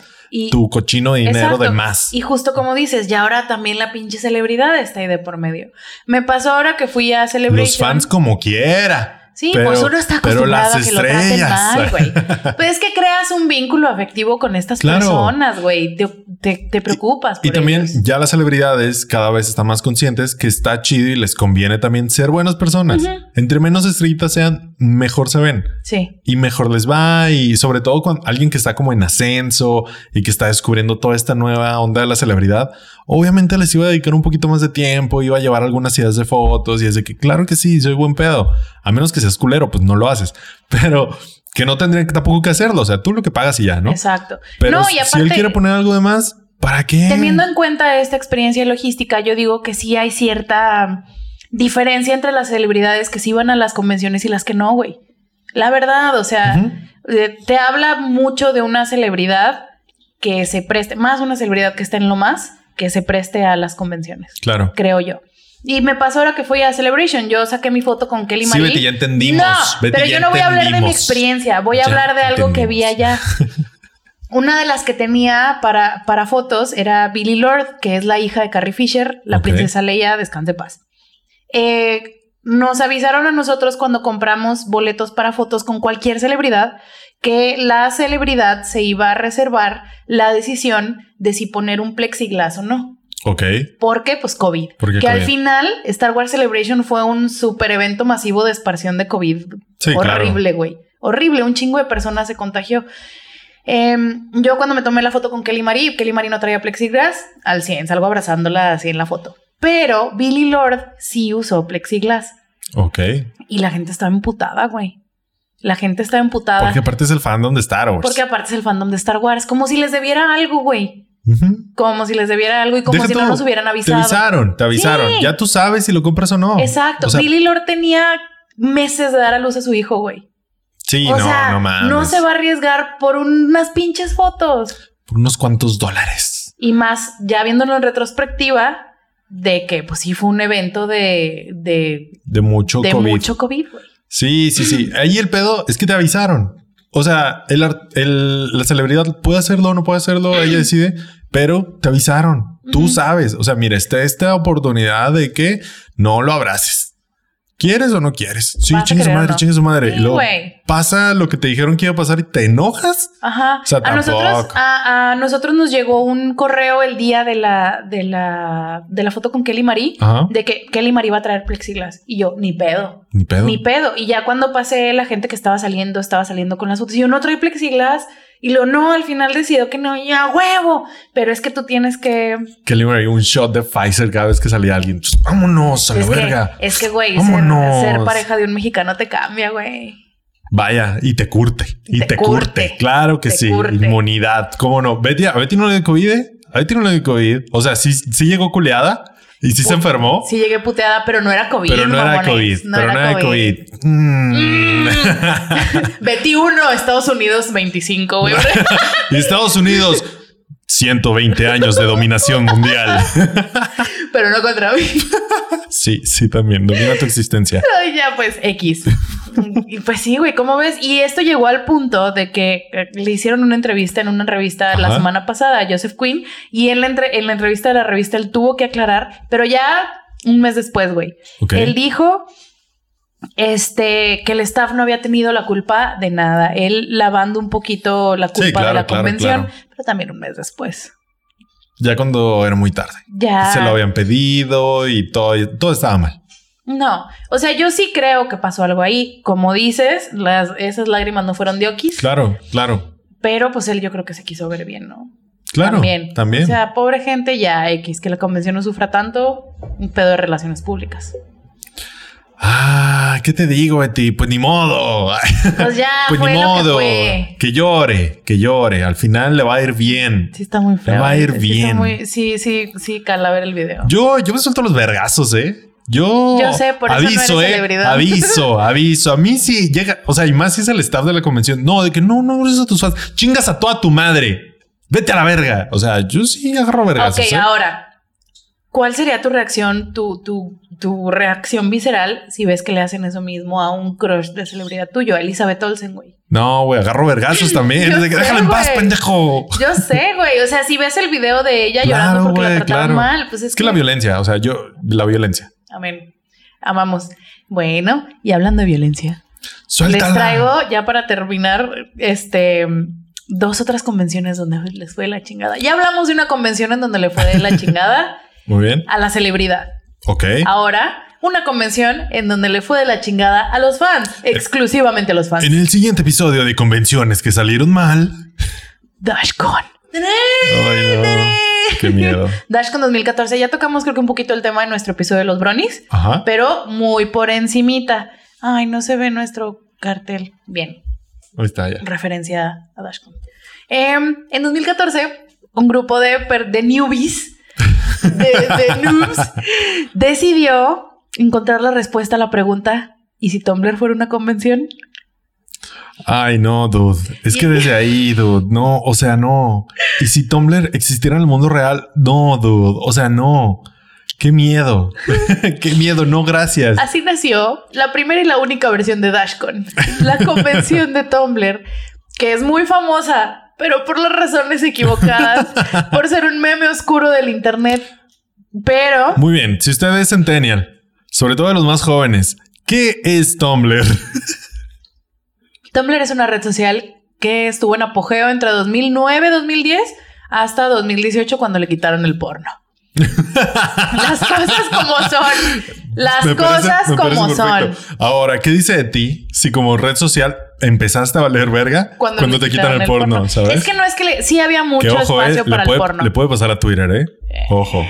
Speaker 1: tu cochino dinero de más.
Speaker 2: Y justo como dices, ya ahora también la pinche celebridad está ahí de por medio. Me pasó ahora que fui a Celebration.
Speaker 1: Los fans como quiera.
Speaker 2: Sí, pues uno está acostumbrado a que lo traten mal, güey. [LAUGHS] pues es que creas un vínculo afectivo con estas personas, güey. Te, te, preocupas.
Speaker 1: y también ya las celebridades cada vez están más conscientes que está chido y les conviene también ser buenas personas. Entre menos estrellitas sean, mejor se ven.
Speaker 2: Sí.
Speaker 1: Y mejor les va. Y sobre todo con alguien que está como en ascenso y que está descubriendo toda esta nueva onda de la celebridad, obviamente les iba a dedicar un poquito más de tiempo, iba a llevar algunas ideas de fotos y es de que claro que sí, soy buen pedo. A menos que seas culero, pues no lo haces. [LAUGHS] Pero que no tendrían tampoco que hacerlo. O sea, tú lo que pagas y ya, ¿no?
Speaker 2: Exacto.
Speaker 1: Pero si él quiere poner algo de más, ¿para qué?
Speaker 2: Teniendo en cuenta esta experiencia logística, yo digo que sí hay cierta diferencia entre las celebridades que sí van a las convenciones y las que no, güey. La verdad, o sea, eh, te habla mucho de una celebridad que se preste, más una celebridad que está en lo más, que se preste a las convenciones.
Speaker 1: Claro.
Speaker 2: Creo yo. Y me pasó ahora que fui a Celebration. Yo saqué mi foto con Kelly Marie.
Speaker 1: Sí, Betty, ya entendimos.
Speaker 2: No, pero yo no voy a hablar de mi experiencia. Voy a hablar de algo que vi allá. [LAUGHS] Una de las que tenía para, para fotos era Billy Lord, que es la hija de Carrie Fisher, la princesa Leia, descanse paz. Eh, nos avisaron a nosotros cuando compramos boletos para fotos con cualquier celebridad que la celebridad se iba a reservar la decisión de si poner un plexiglas o no.
Speaker 1: Ok.
Speaker 2: ¿Por qué? Pues COVID. que al final Star Wars Celebration fue un super evento masivo de esparción de COVID. Horrible, güey. Horrible. Un chingo de personas se contagió. Em, yo cuando me tomé la foto con Kelly Marie, Kelly Marie no traía plexiglas, al 100, salgo abrazándola así en la foto. Pero Billy Lord sí usó plexiglas.
Speaker 1: Ok.
Speaker 2: Y la gente estaba emputada, güey. La gente estaba emputada.
Speaker 1: Porque aparte es el fandom de Star Wars.
Speaker 2: Porque aparte es el fandom de Star Wars. Como si les debiera algo, güey. Como si les debiera algo y como si no nos hubieran avisado.
Speaker 1: Te avisaron, te avisaron. Ya tú sabes si lo compras o no.
Speaker 2: Exacto. Billy Lord tenía meses de dar a luz a su hijo, güey.
Speaker 1: Sí, no, no mames.
Speaker 2: No se va a arriesgar por unas pinches fotos.
Speaker 1: Por unos cuantos dólares.
Speaker 2: Y más, ya viéndolo en retrospectiva, de que pues sí fue un evento de... De,
Speaker 1: de mucho
Speaker 2: de mucho COVID, güey.
Speaker 1: Sí, sí, sí. [LAUGHS] Ahí el pedo es que te avisaron. O sea, el, la celebridad puede hacerlo o no puede hacerlo, ella decide, pero te avisaron. Tú sabes. O sea, mira, está esta oportunidad de que no lo abraces. ¿Quieres o no quieres? Sí, chingue su madre, chingue su madre. y luego pasa lo que te dijeron que iba a pasar y te enojas.
Speaker 2: Ajá. O sea, a nosotros, a, nosotros nos llegó un correo el día de la, de la, de la foto con Kelly Marie de que Kelly Marie iba a traer plexiglas. Y yo, ni pedo.
Speaker 1: Ni pedo.
Speaker 2: Ni pedo. Y ya cuando pasé, la gente que estaba saliendo, estaba saliendo con las fotos. Y yo no trae plexiglas. Y lo no, al final decidió que no, ya huevo. Pero es que tú tienes que.
Speaker 1: Que le un shot de Pfizer cada vez que salía alguien. Pues, vámonos a la verga.
Speaker 2: Es que, güey, ser, pareja de un mexicano te cambia, güey.
Speaker 1: Vaya, y te curte. Y te, curte. Claro que sí. Inmunidad. ¿Cómo no? Betty, a Betty no le dio COVID. A Betty no le dio COVID. O sea, sí, sí llegó culeada. ¿Y si se enfermó?
Speaker 2: Sí llegué puteada, pero no era COVID.
Speaker 1: Pero no era COVID. pero no era COVID. Mm. [LAUGHS]
Speaker 2: Betty 1, Estados Unidos 25, güey. [LAUGHS]
Speaker 1: y Estados Unidos 120 años de dominación mundial. [LAUGHS]
Speaker 2: pero no contra mí.
Speaker 1: sí, sí, también. Domina tu existencia. [LAUGHS]
Speaker 2: Ay, ya, pues, X. Y pues sí, güey, ¿cómo ves? Y esto llegó al punto de que le hicieron una entrevista en una revista la semana pasada a Joseph Quinn y en la, en la entrevista de la revista él tuvo que aclarar, pero ya un mes después, güey. Él dijo este, que el staff no había tenido la culpa de nada. Él lavando un poquito la culpa de la convención, pero también un mes después.
Speaker 1: Ya cuando era muy tarde.
Speaker 2: Ya.
Speaker 1: Se lo habían pedido y todo, todo estaba mal.
Speaker 2: No, o sea, yo sí creo que pasó algo ahí. Como dices, las, esas lágrimas no fueron de Okis.
Speaker 1: Claro, claro.
Speaker 2: Pero pues él yo creo que se quiso ver bien, ¿no?
Speaker 1: Claro, también. también.
Speaker 2: O sea, pobre gente, ya X, que la convención no sufra tanto, un pedo de relaciones públicas.
Speaker 1: Ah, ¿qué te digo, Betty? Pues ni modo.
Speaker 2: Pues ya, [LAUGHS] pues ni modo.
Speaker 1: Que, llore, que llore. Al final le va a ir bien.
Speaker 2: Sí, está muy feo.
Speaker 1: Le va a ir bien.
Speaker 2: Sí, sí, sí, cala ver el video.
Speaker 1: Yo, yo me suelto los vergazos, ¿eh? Yo,
Speaker 2: Yo sé, por
Speaker 1: aviso, eso
Speaker 2: no
Speaker 1: eres eh, aviso, [LAUGHS] aviso. A mí sí llega, o sea, y más si es el staff de la convención. No, de que no, no eso a tus fans. Chingas a toda tu madre. Vete a la verga. O sea, yo sí agarro vergas.
Speaker 2: Ok, ahora, ¿cuál sería tu reacción, tu, tu, tu reacción visceral si ves que le hacen eso mismo a un crush de celebridad tuyo, a Elizabeth Olsen, güey?
Speaker 1: No, güey, agarro vergazos también. [LAUGHS] Déjala en paz, pendejo.
Speaker 2: Yo sé, güey. O sea, si ves el video de ella llorando porque la trataron mal, pues es,
Speaker 1: es que, la violencia, o sea, yo, la violencia.
Speaker 2: Amén. Amamos. Bueno, y hablando de violencia.
Speaker 1: Suéltala.
Speaker 2: Les traigo, ya para terminar, este dos otras convenciones donde les fue la chingada. Ya hablamos de una convención en donde le fue de la chingada. [LAUGHS]
Speaker 1: Muy bien.
Speaker 2: A la celebridad.
Speaker 1: Ok.
Speaker 2: Ahora, una convención en donde le fue de la chingada a los fans, exclusivamente a los fans.
Speaker 1: En el siguiente episodio de convenciones que salieron mal.
Speaker 2: DashCon.
Speaker 1: Ay, no. Qué miedo. [LAUGHS]
Speaker 2: DashCon 2014. Ya tocamos creo que un poquito el tema en nuestro episodio de los bronies.
Speaker 1: Ajá.
Speaker 2: Pero muy por encimita. Ay, no se ve nuestro cartel. Bien.
Speaker 1: Ahí está ya.
Speaker 2: Referencia a DashCon. Em, en 2014, un grupo de, de newbies, de, de noobs, decidió encontrar la respuesta a la pregunta ¿y si Tumblr fuera una convención?
Speaker 1: Ay, no, dude. Es que desde ahí, dude, no, o sea, no. Y si Tumblr existiera en el mundo real, no, dude, o sea, no. Qué miedo. [LAUGHS] Qué miedo, no gracias.
Speaker 2: Así nació la primera y la única versión de Dashcon, la convención de Tumblr, que es muy famosa, pero por las razones equivocadas, por ser un meme oscuro del internet. Pero.
Speaker 1: Muy bien, si usted es Centennial, sobre todo de los más jóvenes, ¿qué es Tumblr? [LAUGHS]
Speaker 2: Tumblr es una red social que estuvo en apogeo entre 2009 y 2010 hasta 2018 cuando le quitaron el porno. [LAUGHS] Las cosas como son. Las cosas como son.
Speaker 1: Ahora, ¿qué dice de ti si como red social empezaste a valer verga cuando, te quitan el, porno, ¿sabes?
Speaker 2: Es que no es que sí había mucho espacio para el porno.
Speaker 1: Le puede pasar a Twitter, ¿eh? Ojo.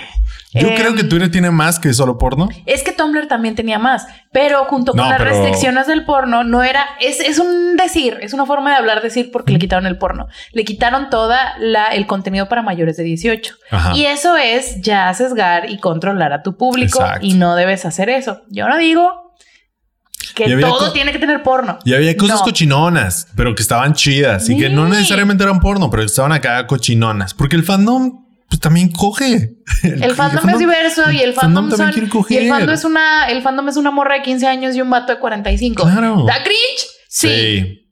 Speaker 1: Yo creo que em, Twitter tiene más que solo porno.
Speaker 2: Es que Tumblr también tenía más, pero junto con las restricciones del porno, no era. Es, es, un decir, es una forma de hablar decir porque le quitaron el porno. Le quitaron toda la, el contenido para mayores de 18. Y eso es ya sesgar y controlar a tu público y no debes hacer eso. Yo no digo que todo tiene que tener porno.
Speaker 1: Y había cosas cochinonas, pero que estaban chidas y que no necesariamente eran porno, pero estaban acá cochinonas, porque el fandom pues también coge.
Speaker 2: El, fandom, es diverso y el fandom, son, y el fandom es una el fandom es una morra de 15 años y un vato de 45.
Speaker 1: Claro.
Speaker 2: ¿Da cringe? Sí.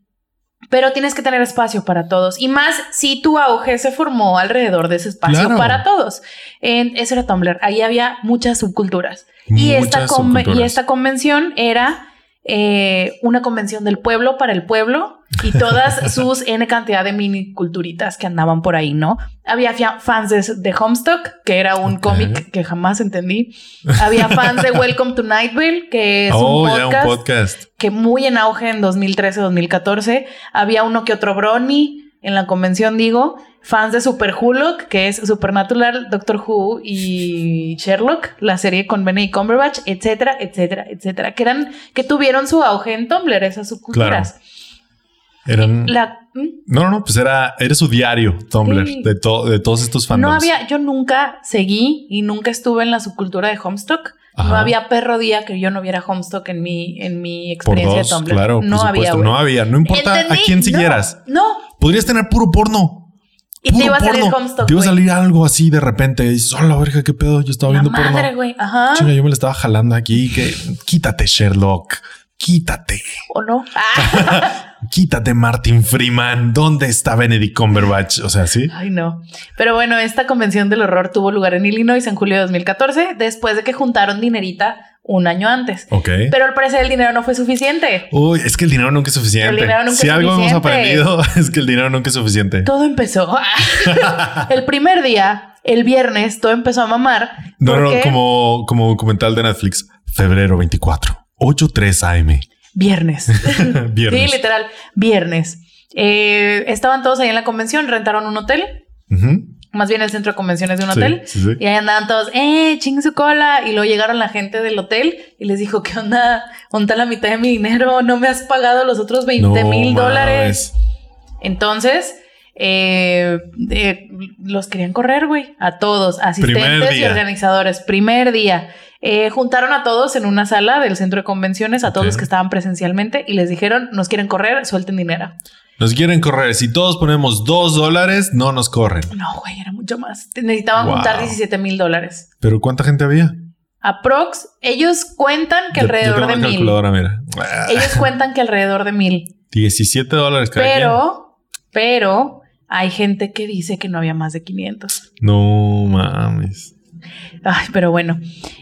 Speaker 2: Pero tienes que tener espacio para todos. Y más si tu auge se formó alrededor de ese espacio para todos. En, eso era Tumblr. Ahí había muchas subculturas. y, esta subculturas. y esta convención era eh, una convención del pueblo para el pueblo y todas [LAUGHS] sus N cantidad de mini culturitas que andaban por ahí, ¿no? Había fans de, Homestock, que era un cómic que jamás entendí. Había fans de [LAUGHS] Welcome to Nightville, que es un, oh, podcast, un, podcast, que muy en auge en 2013-2014. Había uno que otro Brony en la convención, digo fans de Super Hulk, que es Supernatural, Doctor Who y Sherlock, la serie con Benny Cumberbatch, etcétera, etcétera, etcétera, que eran, que tuvieron su auge en Tumblr, esas subculturas.
Speaker 1: Eran. ¿Mm? No, no, no, pues era, era su diario Tumblr de, de todos estos fans.
Speaker 2: No había, yo nunca seguí y nunca estuve en la subcultura de Homestock. No había perro día que yo no viera Homestock en mi, en mi experiencia de Tumblr.
Speaker 1: Claro, no había. No había. No importa a quién siguieras.
Speaker 2: no.
Speaker 1: Podrías tener puro porno.
Speaker 2: Y te iba a salir Homestock.
Speaker 1: Te iba a salir algo así de repente. Y la verga, qué pedo. Yo estaba viendo
Speaker 2: madre, porno. güey. Ajá.
Speaker 1: Chinga, yo me la estaba jalando aquí. Que quítate, Sherlock. Quítate.
Speaker 2: ¿O no? [LAUGHS]
Speaker 1: Quítate, Martin Freeman. ¿Dónde está Benedict Cumberbatch? O sea, sí.
Speaker 2: Ay, no. Pero bueno, esta convención del horror tuvo lugar en Illinois en julio de 2014, después de que juntaron dinerita un año antes.
Speaker 1: Ok.
Speaker 2: Pero al parecer el dinero no fue suficiente.
Speaker 1: Uy, es que el dinero nunca es suficiente. El dinero nunca si algo hemos aprendido [LAUGHS] es que el dinero nunca es suficiente.
Speaker 2: Todo empezó. [LAUGHS] el primer día, el viernes, todo empezó a mamar.
Speaker 1: No, no, como, como documental de Netflix. Febrero 24, 8.3 AM.
Speaker 2: Viernes. [LAUGHS] viernes. Sí, literal. Viernes. Eh, estaban todos ahí en la convención, rentaron un hotel más bien el centro de convenciones de un hotel. Y ahí andaban todos, eh, ching su cola. Y luego llegaron la gente del hotel y les dijo, ¿qué onda? ¿Dónde la mitad de mi dinero? ¿No me has pagado los otros 20 mil dólares? Entonces, eh, los querían correr, güey. A todos, asistentes y organizadores. Primer día. Eh, juntaron a todos en una sala del centro de convenciones, a todos los que estaban presencialmente, y les dijeron, nos quieren correr, suelten dinero.
Speaker 1: Nos quieren correr. Si todos ponemos dos dólares, no nos corren.
Speaker 2: No, güey, era mucho más. Necesitaban juntar 17 mil dólares.
Speaker 1: ¿Pero cuánta gente había?
Speaker 2: Aprox, ellos cuentan que alrededor de mil. Mira. Ellos cuentan que alrededor de mil.
Speaker 1: 17 dólares cada
Speaker 2: Pero, pero hay gente que dice que no había más de 500.
Speaker 1: No mames.
Speaker 2: Ay, pero bueno.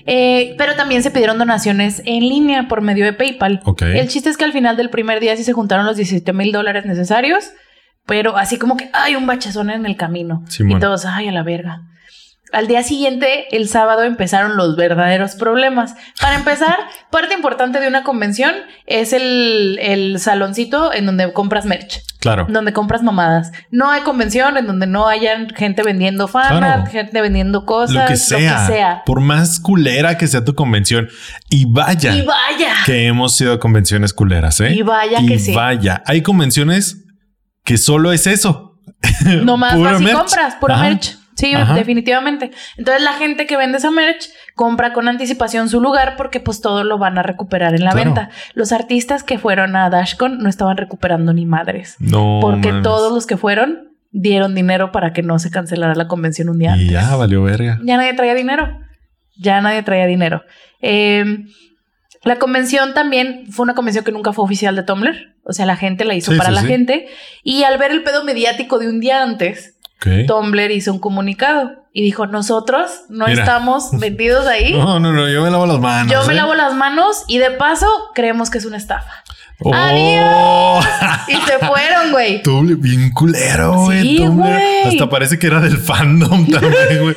Speaker 2: Eh, pero también se pidieron donaciones en línea por medio de PayPal.
Speaker 1: Ok.
Speaker 2: El chiste es que al final del primer día sí se juntaron los 17 mil dólares necesarios, pero así como que hay un bachazón en el camino.
Speaker 1: Simón.
Speaker 2: Y todos, ay, a la verga. Al día siguiente, el sábado, empezaron los verdaderos problemas. Para empezar, [LAUGHS] parte importante de una convención es el, el saloncito en donde compras merch.
Speaker 1: Claro.
Speaker 2: Donde compras mamadas. No hay convención en donde no hayan gente vendiendo
Speaker 1: Claro.
Speaker 2: gente vendiendo cosas,
Speaker 1: Lo que, sea,
Speaker 2: sea.
Speaker 1: Por más culera que sea tu convención. Y vaya.
Speaker 2: Y vaya.
Speaker 1: que hemos ido a convenciones culeras, ¿eh?
Speaker 2: Y vaya
Speaker 1: Y
Speaker 2: que sí.
Speaker 1: Vaya. Hay convenciones que solo es eso.
Speaker 2: No [LAUGHS] más vas y compras, puro
Speaker 1: Ajá.
Speaker 2: merch. Sí,
Speaker 1: Ajá.
Speaker 2: definitivamente. Entonces la gente que vende esa merch compra con anticipación su lugar porque pues todo lo van a recuperar en la
Speaker 1: Claro.
Speaker 2: venta. Los artistas que fueron a DashCon no estaban recuperando ni madres.
Speaker 1: No.
Speaker 2: porque
Speaker 1: mames.
Speaker 2: todos los que fueron dieron dinero para que no se cancelara la convención un día
Speaker 1: Y
Speaker 2: antes.
Speaker 1: ya valió verga.
Speaker 2: Ya nadie traía dinero. Ya nadie traía dinero. Eh, la convención también fue una convención que nunca fue oficial de Tumblr. O sea, la gente la hizo
Speaker 1: Sí,
Speaker 2: para
Speaker 1: sí,
Speaker 2: la
Speaker 1: sí.
Speaker 2: gente. Y al ver el pedo mediático de un día antes,
Speaker 1: Ok.
Speaker 2: Tumblr hizo un comunicado y dijo, nosotros no
Speaker 1: Mira.
Speaker 2: estamos [LAUGHS] metidos ahí.
Speaker 1: No, no, no. Yo me lavo las manos.
Speaker 2: Yo me
Speaker 1: ¿eh?
Speaker 2: lavo las manos y de paso creemos que es una estafa.
Speaker 1: Oh.
Speaker 2: ¡Adiós! [LAUGHS] Y se fueron, güey.
Speaker 1: Tumblr, bien culero, güey.
Speaker 2: Sí.
Speaker 1: Hasta parece que era del fandom [LAUGHS] también, güey.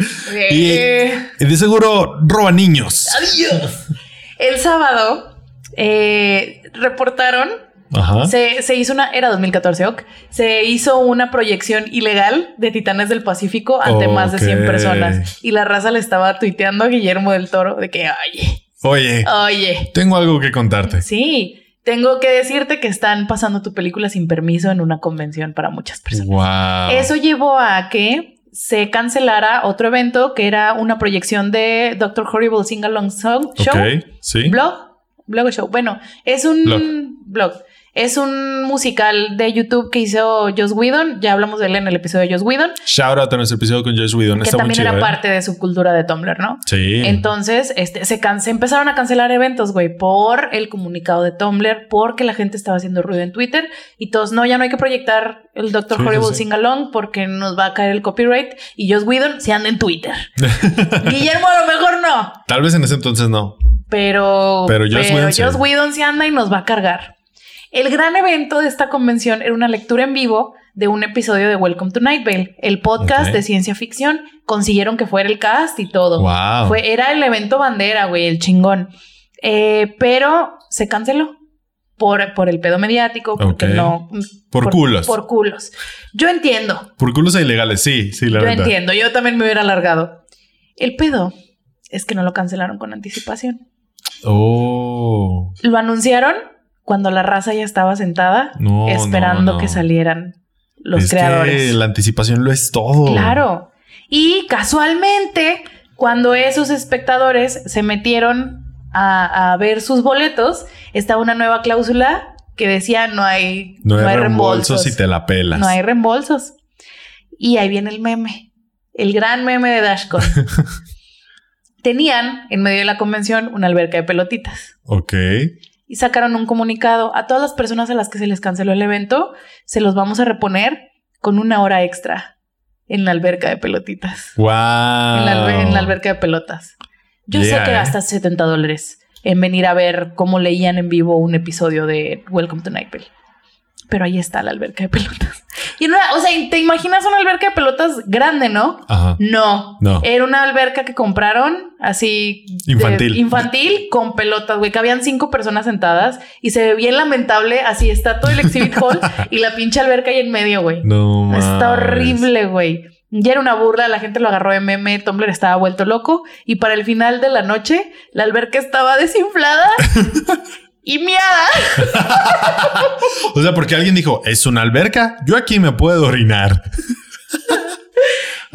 Speaker 1: y,
Speaker 2: Eh.
Speaker 1: y de seguro roba niños.
Speaker 2: Adiós. El sábado eh, reportaron
Speaker 1: Ajá.
Speaker 2: Se, se hizo una, era 2014, ok. Se hizo una proyección ilegal de Titanes del Pacífico ante más de 100
Speaker 1: Ok.
Speaker 2: personas. Y la raza le estaba tuiteando a Guillermo del Toro de que, oye,
Speaker 1: Oye,
Speaker 2: oye,
Speaker 1: tengo algo que contarte.
Speaker 2: sí, tengo que decirte que están pasando tu película sin permiso en una convención para muchas personas.
Speaker 1: Wow.
Speaker 2: Eso llevó a que se cancelara otro evento que era una proyección de Doctor Horrible Sing Along Song Show.
Speaker 1: Ok, sí.
Speaker 2: ¿Blog? ¿Blog show? Bueno, es un
Speaker 1: Blog.
Speaker 2: blog. Es un musical de YouTube que hizo Joss Whedon. Ya hablamos de él en el episodio de Joss Whedon,
Speaker 1: Shout out a nuestro episodio con Josh Whedon.
Speaker 2: que
Speaker 1: Está muy
Speaker 2: también
Speaker 1: chido,
Speaker 2: era
Speaker 1: ¿eh?
Speaker 2: parte de su cultura de Tumblr, ¿no?
Speaker 1: Sí.
Speaker 2: Entonces, este, se, can- se empezaron a cancelar eventos, güey, por el comunicado de Tumblr, porque la gente estaba haciendo ruido en Twitter y todos, no, ya no hay que proyectar el Doctor
Speaker 1: Sí,
Speaker 2: Horrible
Speaker 1: sí.
Speaker 2: Sing Along porque nos va a caer el copyright y Joss Whedon se anda en Twitter. [LAUGHS] Guillermo a lo mejor no,
Speaker 1: Tal vez en ese entonces no.
Speaker 2: pero,
Speaker 1: Pero Joss Whedon sí.
Speaker 2: Joss Whedon se anda y nos va a cargar. El gran evento de esta convención era una lectura en vivo de un episodio de Welcome to Night Vale, el podcast de ciencia ficción. Consiguieron que fuera el cast y todo.
Speaker 1: Wow.
Speaker 2: Fue, era el evento bandera, güey, el chingón. Eh, pero se canceló por, por el pedo mediático, porque no.
Speaker 1: Por culos.
Speaker 2: Por culos. Yo entiendo,
Speaker 1: Por culos e ilegales, sí, sí, la
Speaker 2: yo
Speaker 1: verdad.
Speaker 2: entiendo. Yo también me hubiera alargado. El pedo es que no lo cancelaron con anticipación.
Speaker 1: Oh.
Speaker 2: Lo anunciaron cuando la raza ya estaba sentada,
Speaker 1: No,
Speaker 2: esperando
Speaker 1: no, no.
Speaker 2: que salieran los
Speaker 1: Es
Speaker 2: creadores.
Speaker 1: Que la anticipación lo es todo.
Speaker 2: Claro. Y casualmente, cuando esos espectadores se metieron a, a ver sus boletos, estaba una nueva cláusula que decía no hay,
Speaker 1: No hay, reembolsos y te la pelas.
Speaker 2: No hay reembolsos. Y ahí viene el meme, el gran meme de Dashcon. [LAUGHS] Tenían en medio de la convención una alberca de pelotitas
Speaker 1: Ok.
Speaker 2: Y sacaron un comunicado a todas las personas a las que se les canceló el evento, se los vamos a reponer con una hora extra en la alberca de pelotitas.
Speaker 1: Wow.
Speaker 2: En, la, albe- en la alberca de pelotas. Yo sé que gastas 70 dólares en venir a ver cómo leían en vivo un episodio de Welcome to Night Vale. Pero ahí está la alberca de pelotas. Y en una- o sea, te imaginas una alberca de pelotas grande, ¿no?
Speaker 1: Ajá.
Speaker 2: No.
Speaker 1: No.
Speaker 2: Era una alberca que compraron así. de-
Speaker 1: Infantil.
Speaker 2: infantil con pelotas, güey. Que habían cinco personas sentadas y se ve bien lamentable. Así está todo el exhibit [LAUGHS] hall y la pinche alberca ahí en medio, güey.
Speaker 1: No
Speaker 2: Está horrible, güey. Ya era una burla, la gente lo agarró de meme, Tumblr estaba vuelto loco y para el final de la noche la alberca estaba desinflada [LAUGHS] y miada. [LAUGHS]
Speaker 1: O sea, porque alguien dijo, es una alberca, yo aquí me puedo orinar. [LAUGHS]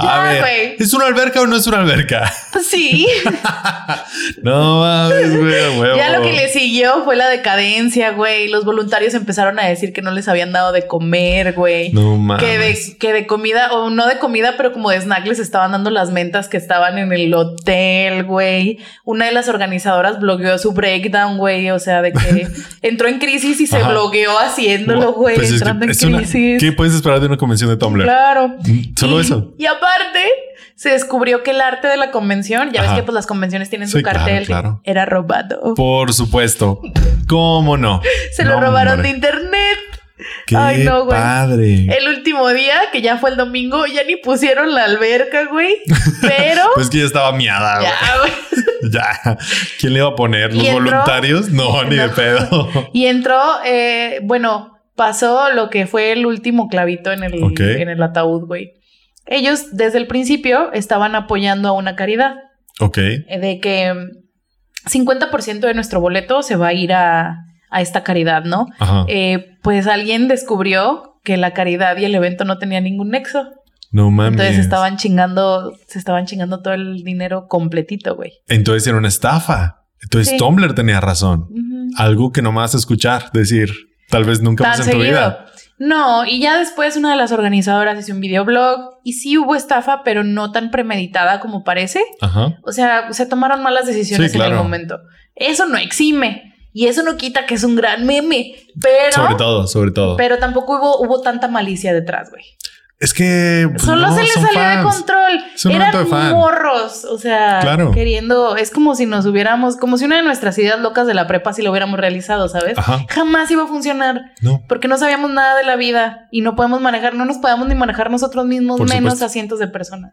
Speaker 2: Ya,
Speaker 1: A ver,
Speaker 2: güey.
Speaker 1: ¿es una alberca o no es una alberca? [LAUGHS]
Speaker 2: Sí. [LAUGHS]
Speaker 1: No mames, güey.
Speaker 2: Ya lo que le siguió fue la decadencia, güey. Los voluntarios empezaron a decir que no les habían dado de comer, güey.
Speaker 1: No mames.
Speaker 2: Que de, que de comida, o no de comida, pero como de snack les estaban dando las mentas que estaban en el hotel, güey. Una de las organizadoras blogueó su breakdown, güey. O sea, de que [LAUGHS] entró en crisis y se
Speaker 1: Ajá.
Speaker 2: blogueó haciéndolo, güey.
Speaker 1: Pues es que
Speaker 2: entrando en
Speaker 1: una-
Speaker 2: crisis.
Speaker 1: ¿Qué puedes esperar de una convención de Tumblr?
Speaker 2: Claro.
Speaker 1: Solo
Speaker 2: Y-
Speaker 1: eso.
Speaker 2: Y aparte, se descubrió que el arte de la convención, ya ves que pues las convenciones tienen su cartel, era robado.
Speaker 1: Por supuesto. ¿Cómo no? [LAUGHS]
Speaker 2: se lo robaron de internet.
Speaker 1: Qué Ay, no, güey. Padre.
Speaker 2: El último día, que ya fue el domingo, ya ni pusieron la alberca, güey. Pero. [LAUGHS]
Speaker 1: pues que ya estaba miada, ya, güey. [LAUGHS] ya. ¿Quién le iba a poner? ¿Los voluntarios? No, ni de pedo.
Speaker 2: Y entró, eh, bueno, pasó lo que fue el último clavito en el, en el ataúd, güey. Ellos desde el principio estaban apoyando a una caridad.
Speaker 1: Ok.
Speaker 2: Eh, de que 50% mm, de nuestro boleto se va a ir a, a esta caridad, ¿no? Eh, pues alguien descubrió que la caridad y el evento no tenían ningún nexo.
Speaker 1: No mames.
Speaker 2: Entonces estaban chingando, se estaban chingando todo el dinero completito, güey.
Speaker 1: Entonces era una estafa. Entonces Tumblr tenía razón. Algo que no me vas a escuchar decir, tal vez nunca más en tu vida.
Speaker 2: No, y ya después una de las organizadoras hizo un videoblog y sí hubo estafa, pero no tan premeditada como parece. Ajá. O sea, se tomaron malas decisiones en el momento. Eso no exime y eso no quita que es un gran meme, pero...
Speaker 1: Sobre todo, sobre todo.
Speaker 2: Pero tampoco hubo, hubo tanta malicia detrás, güey.
Speaker 1: Es que
Speaker 2: pues, solo se les salió de control. Eran morros, o sea, queriendo. Es como si nos hubiéramos, como si una de nuestras ideas locas de la prepa si lo hubiéramos realizado, ¿sabes? Jamás iba a funcionar. No. Porque no sabíamos nada de la vida y no podemos manejar, no nos podemos ni manejar nosotros mismos, menos a cientos de personas.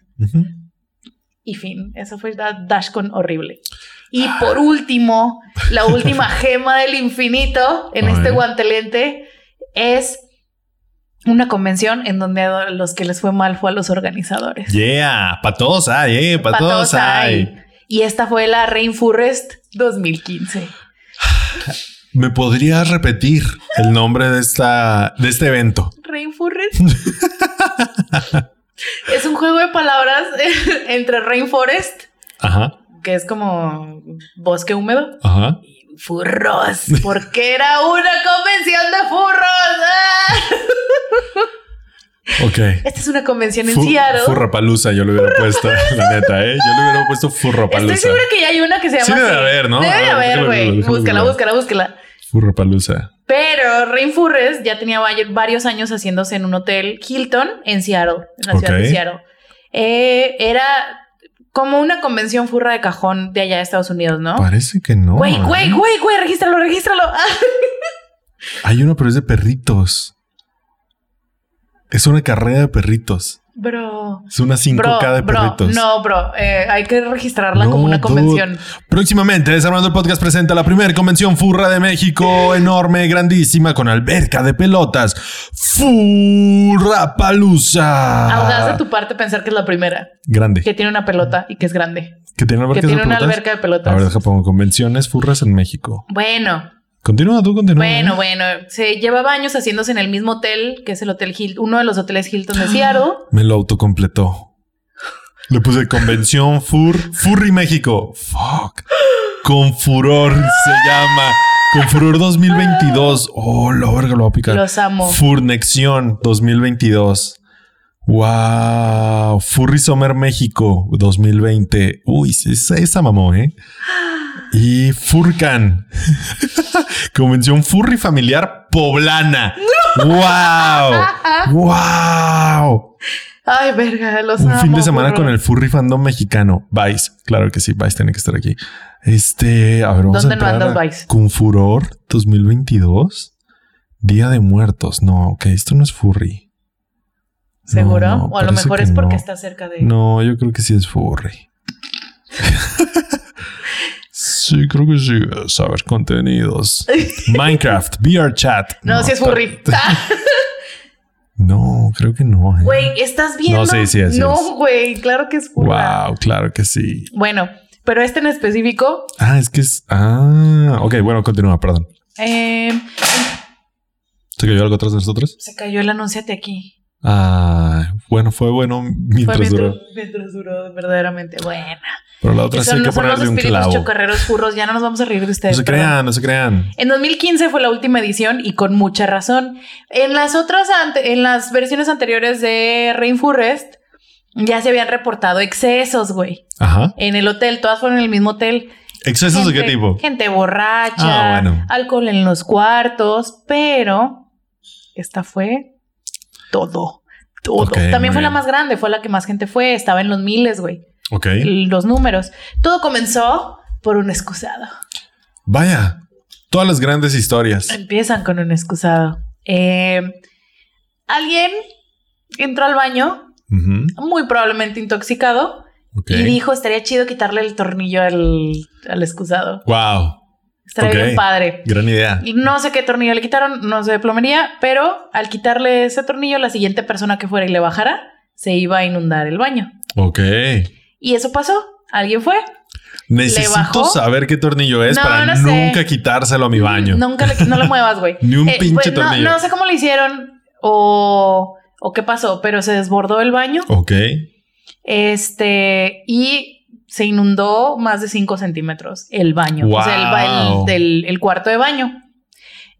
Speaker 2: Y fin, eso fue Dashcon horrible. Y por último, la última [LAUGHS] gema del infinito en este guantelete es una convención en donde a los que les fue mal fue a los organizadores.
Speaker 1: Yeah, para todos hay, eh, para todos hay.
Speaker 2: Y esta fue la Rainforest 2015.
Speaker 1: ¿Me podrías repetir el nombre de esta de este evento?
Speaker 2: Rainforest. [LAUGHS] es un juego de palabras entre Rainforest Ajá que es como bosque húmedo. Ajá. Furros, porque era una convención de furros. [LAUGHS]
Speaker 1: Ok.
Speaker 2: Esta es una convención en Seattle.
Speaker 1: Furrapalusa, yo lo hubiera puesto, la neta, ¿eh? Yo le hubiera puesto Furrapalusa.
Speaker 2: Estoy segura que ya hay una que se llama.
Speaker 1: Sí, debe haber, ¿no?
Speaker 2: Debe haber, güey. Búscala, búscala, búscala.
Speaker 1: Furrapalusa.
Speaker 2: Pero Rainfurres ya tenía varios años haciéndose en un hotel Hilton en Seattle, en la ciudad de Seattle. Eh, era como una convención furra de cajón de allá de Estados Unidos, ¿no?
Speaker 1: Parece que no.
Speaker 2: Güey, güey, ¿eh? güey, güey, regístralo, regístralo.
Speaker 1: Hay uno, pero es de perritos. Es una carrera de perritos.
Speaker 2: Bro.
Speaker 1: Es una 5K de perritos.
Speaker 2: No, bro. Eh, hay que registrarla como una convención.
Speaker 1: Próximamente, Desarmando el Podcast presenta la primera convención furra de México. enorme, grandísima, con alberca de pelotas. Furra Palusa.
Speaker 2: Audaz de tu parte pensar que es la primera.
Speaker 1: Grande.
Speaker 2: Que tiene una pelota y que es grande.
Speaker 1: Que tiene una alberca,
Speaker 2: que tiene una alberca de pelotas.
Speaker 1: A ver, deja pongo convenciones furras en México.
Speaker 2: Bueno,
Speaker 1: Continúa, tú continúa.
Speaker 2: Bueno, bueno, se llevaba años haciéndose en el mismo hotel, que es el Hotel Hilton, uno de los hoteles Hilton de Seattle. [GASPS]
Speaker 1: Me lo autocompletó. Le puse convención Fur, Furry México. Fuck. Con furor se llama. Con furor 2022. Oh, la verga, lo voy a picar.
Speaker 2: Los amo.
Speaker 1: Furnexión 2022. Wow. Furry Summer México 2020. Uy, esa, esa mamó, ¿eh? Y Furcan. [LAUGHS] Convención Furry Familiar Poblana. ¡Wow! ¡Wow!
Speaker 2: Ay, verga, los
Speaker 1: Un fin de semana con el Furry Fandom mexicano. Vice. Claro que sí, Vice tiene que estar aquí. Este, a ver, vamos ¿Dónde a entrar no Vice? Con Furor 2022. Día de Muertos. No, ok, esto no es Furry.
Speaker 2: ¿Seguro? o a lo mejor es porque está cerca de...
Speaker 1: No, yo creo que sí es Furry. [LAUGHS] Sí, creo que sí. Saber contenidos. [LAUGHS] Minecraft, VR chat.
Speaker 2: No, si es furry. [LAUGHS]
Speaker 1: no, creo que no.
Speaker 2: ¿eh? Güey, ¿estás viendo?
Speaker 1: No, sí, sí, es.
Speaker 2: No, güey, claro que es furry.
Speaker 1: Wow, claro que sí.
Speaker 2: Bueno, pero este en específico.
Speaker 1: Ah, es que es. Ah, ok, bueno, continúa, perdón.
Speaker 2: Eh,
Speaker 1: ¿Se cayó algo atrás de nosotros?
Speaker 2: Se cayó el anunciate aquí.
Speaker 1: Ah, bueno, fue bueno mientras,
Speaker 2: fue
Speaker 1: duró.
Speaker 2: Mientras duró verdaderamente buena.
Speaker 1: Pero la otra sí hay que ponerle un clavo.
Speaker 2: chocarreros furros, ya no nos vamos a reír de ustedes.
Speaker 1: No se crean, no se crean.
Speaker 2: En 2015 fue la última edición y con mucha razón. En las otras, en las versiones anteriores de Rainforest, ya se habían reportado excesos, güey. Ajá. En el hotel, todas fueron en el mismo hotel.
Speaker 1: ¿Excesos de qué tipo?
Speaker 2: Gente borracha, ah, bueno. alcohol en los cuartos, pero esta fue todo. Todo. También fue la más grande, fue la que más gente fue, estaba en los miles, güey.
Speaker 1: Ok.
Speaker 2: Los números. Todo comenzó por un excusado.
Speaker 1: Vaya, todas las grandes historias.
Speaker 2: Empiezan con un excusado. Eh, alguien entró al baño, muy probablemente intoxicado, y dijo, estaría chido quitarle el tornillo al, al excusado.
Speaker 1: Wow.
Speaker 2: Estaría bien padre.
Speaker 1: Gran idea.
Speaker 2: No sé qué tornillo le quitaron, no sé de plomería, pero al quitarle ese tornillo, la siguiente persona que fuera y le bajara, se iba a inundar el baño.
Speaker 1: Ok.
Speaker 2: Y eso pasó. Alguien fue.
Speaker 1: Necesito saber qué tornillo es para nunca quitárselo a mi baño.
Speaker 2: Nunca le, no lo muevas, güey. [LAUGHS]
Speaker 1: Ni un eh, pinche tornillo.
Speaker 2: No, sé cómo lo hicieron o, o qué pasó, pero se desbordó el baño.
Speaker 1: Ok.
Speaker 2: Este, y se inundó más de 5 centímetros el baño, o sea, el, el, cuarto de baño.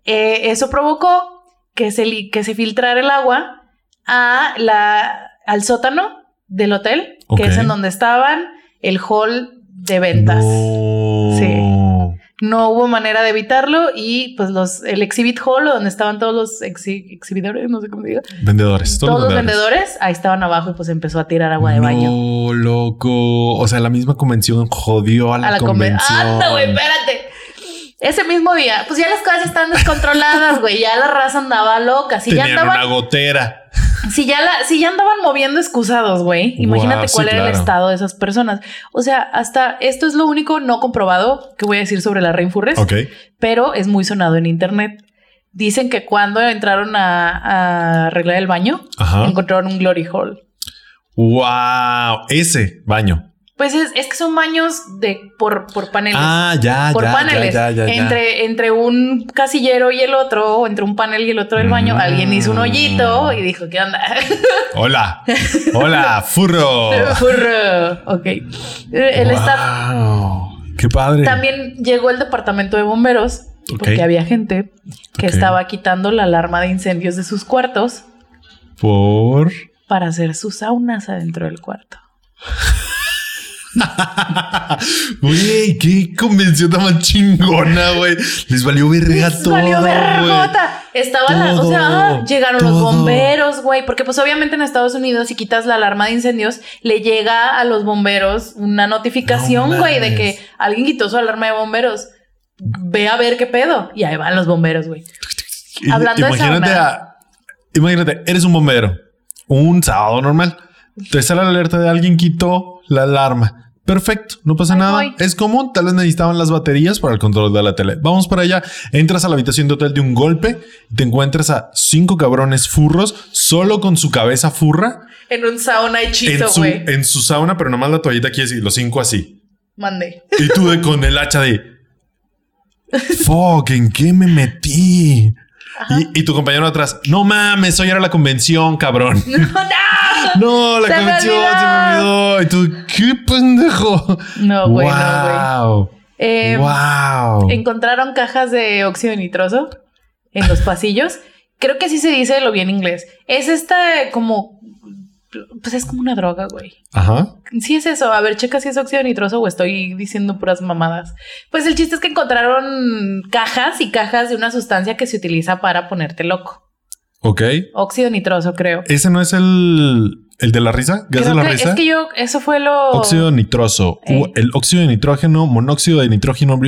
Speaker 2: Eh, eso provocó que se, que se filtrara el agua a la, al sótano del hotel, que es en donde estaban el hall de ventas. No hubo manera de evitarlo y pues los el exhibit hall donde estaban todos los exhibidores, no sé cómo diga.
Speaker 1: Vendedores.
Speaker 2: Todos, los vendedores. ahí estaban abajo y pues empezó a tirar agua de baño.
Speaker 1: No, loco. O sea, la misma convención jodió a la, convención.
Speaker 2: Anda, güey, espérate. Ese mismo día, pues ya las cosas están descontroladas, güey. Ya la raza andaba loca. Si
Speaker 1: Tenían
Speaker 2: ya andaban,
Speaker 1: una gotera.
Speaker 2: Si ya, la, si ya andaban moviendo excusados, güey. Imagínate cuál era el estado de esas personas. O sea, hasta esto es lo único no comprobado que voy a decir sobre la Rainforest.
Speaker 1: Ok.
Speaker 2: Pero es muy sonado en internet. Dicen que cuando entraron a, arreglar el baño, encontraron un glory hole.
Speaker 1: Wow, ese baño.
Speaker 2: Pues es, es, que son baños de por, por paneles.
Speaker 1: Ah, ya,
Speaker 2: por
Speaker 1: ya,
Speaker 2: paneles.
Speaker 1: Ya, ya,
Speaker 2: entre, entre un casillero y el otro, o entre un panel y el otro del baño, alguien hizo un hoyito y dijo, ¿qué onda? [LAUGHS]
Speaker 1: Hola. Hola, [LAUGHS] furro.
Speaker 2: furro. Ok. El
Speaker 1: wow, Qué padre.
Speaker 2: También llegó el departamento de bomberos porque había gente que estaba quitando la alarma de incendios de sus cuartos.
Speaker 1: Por.
Speaker 2: Para hacer sus saunas adentro del cuarto. [LAUGHS] [LAUGHS]
Speaker 1: Güey, qué convención tan chingona, güey. Les valió verga Les todo. Valió vergota.
Speaker 2: Estaba la, o sea, llegaron los bomberos, güey, porque pues obviamente en Estados Unidos si quitas la alarma de incendios, le llega a los bomberos una notificación, güey, de que alguien quitó su alarma de bomberos. Ve a ver qué pedo. Y ahí van los bomberos, güey. Hablando
Speaker 1: imagínate
Speaker 2: de
Speaker 1: a, Imagínate, eres un bombero. Un sábado normal. Te sale la alerta de alguien quitó la alarma. Perfecto, no pasa nada. Es común, tal vez necesitaban las baterías para el control de la tele. Vamos para allá. Entras a la habitación de hotel de un golpe y te encuentras a cinco cabrones furros solo con su cabeza furra.
Speaker 2: En un sauna hechizo, güey.
Speaker 1: En, su sauna, pero nomás la toallita aquí así, los cinco así.
Speaker 2: Mandé.
Speaker 1: Y tú de, con el hacha de... [LAUGHS] Fuck, ¿en qué me metí? Y, tu compañero atrás, no mames, hoy era la convención, cabrón. [LAUGHS] No, no. [LAUGHS] la convención se me olvidó. Y tú, qué pendejo.
Speaker 2: No, güey, wow.
Speaker 1: no, wow.
Speaker 2: Em, encontraron cajas de óxido nitroso en los pasillos. Creo que así se dice lo bien inglés. Es esta como pues es como una droga, güey.
Speaker 1: Ajá.
Speaker 2: Sí es eso. A ver, checa si es óxido nitroso o estoy diciendo puras mamadas. Pues el chiste es que encontraron cajas y cajas de una sustancia que se utiliza para ponerte loco.
Speaker 1: Ok.
Speaker 2: Óxido nitroso, creo.
Speaker 1: Ese no es el ¿El de la risa? ¿Gas de la risa?
Speaker 2: Es que yo, eso fue lo.
Speaker 1: Óxido nitroso. El óxido de nitrógeno, monóxido de nitrógeno,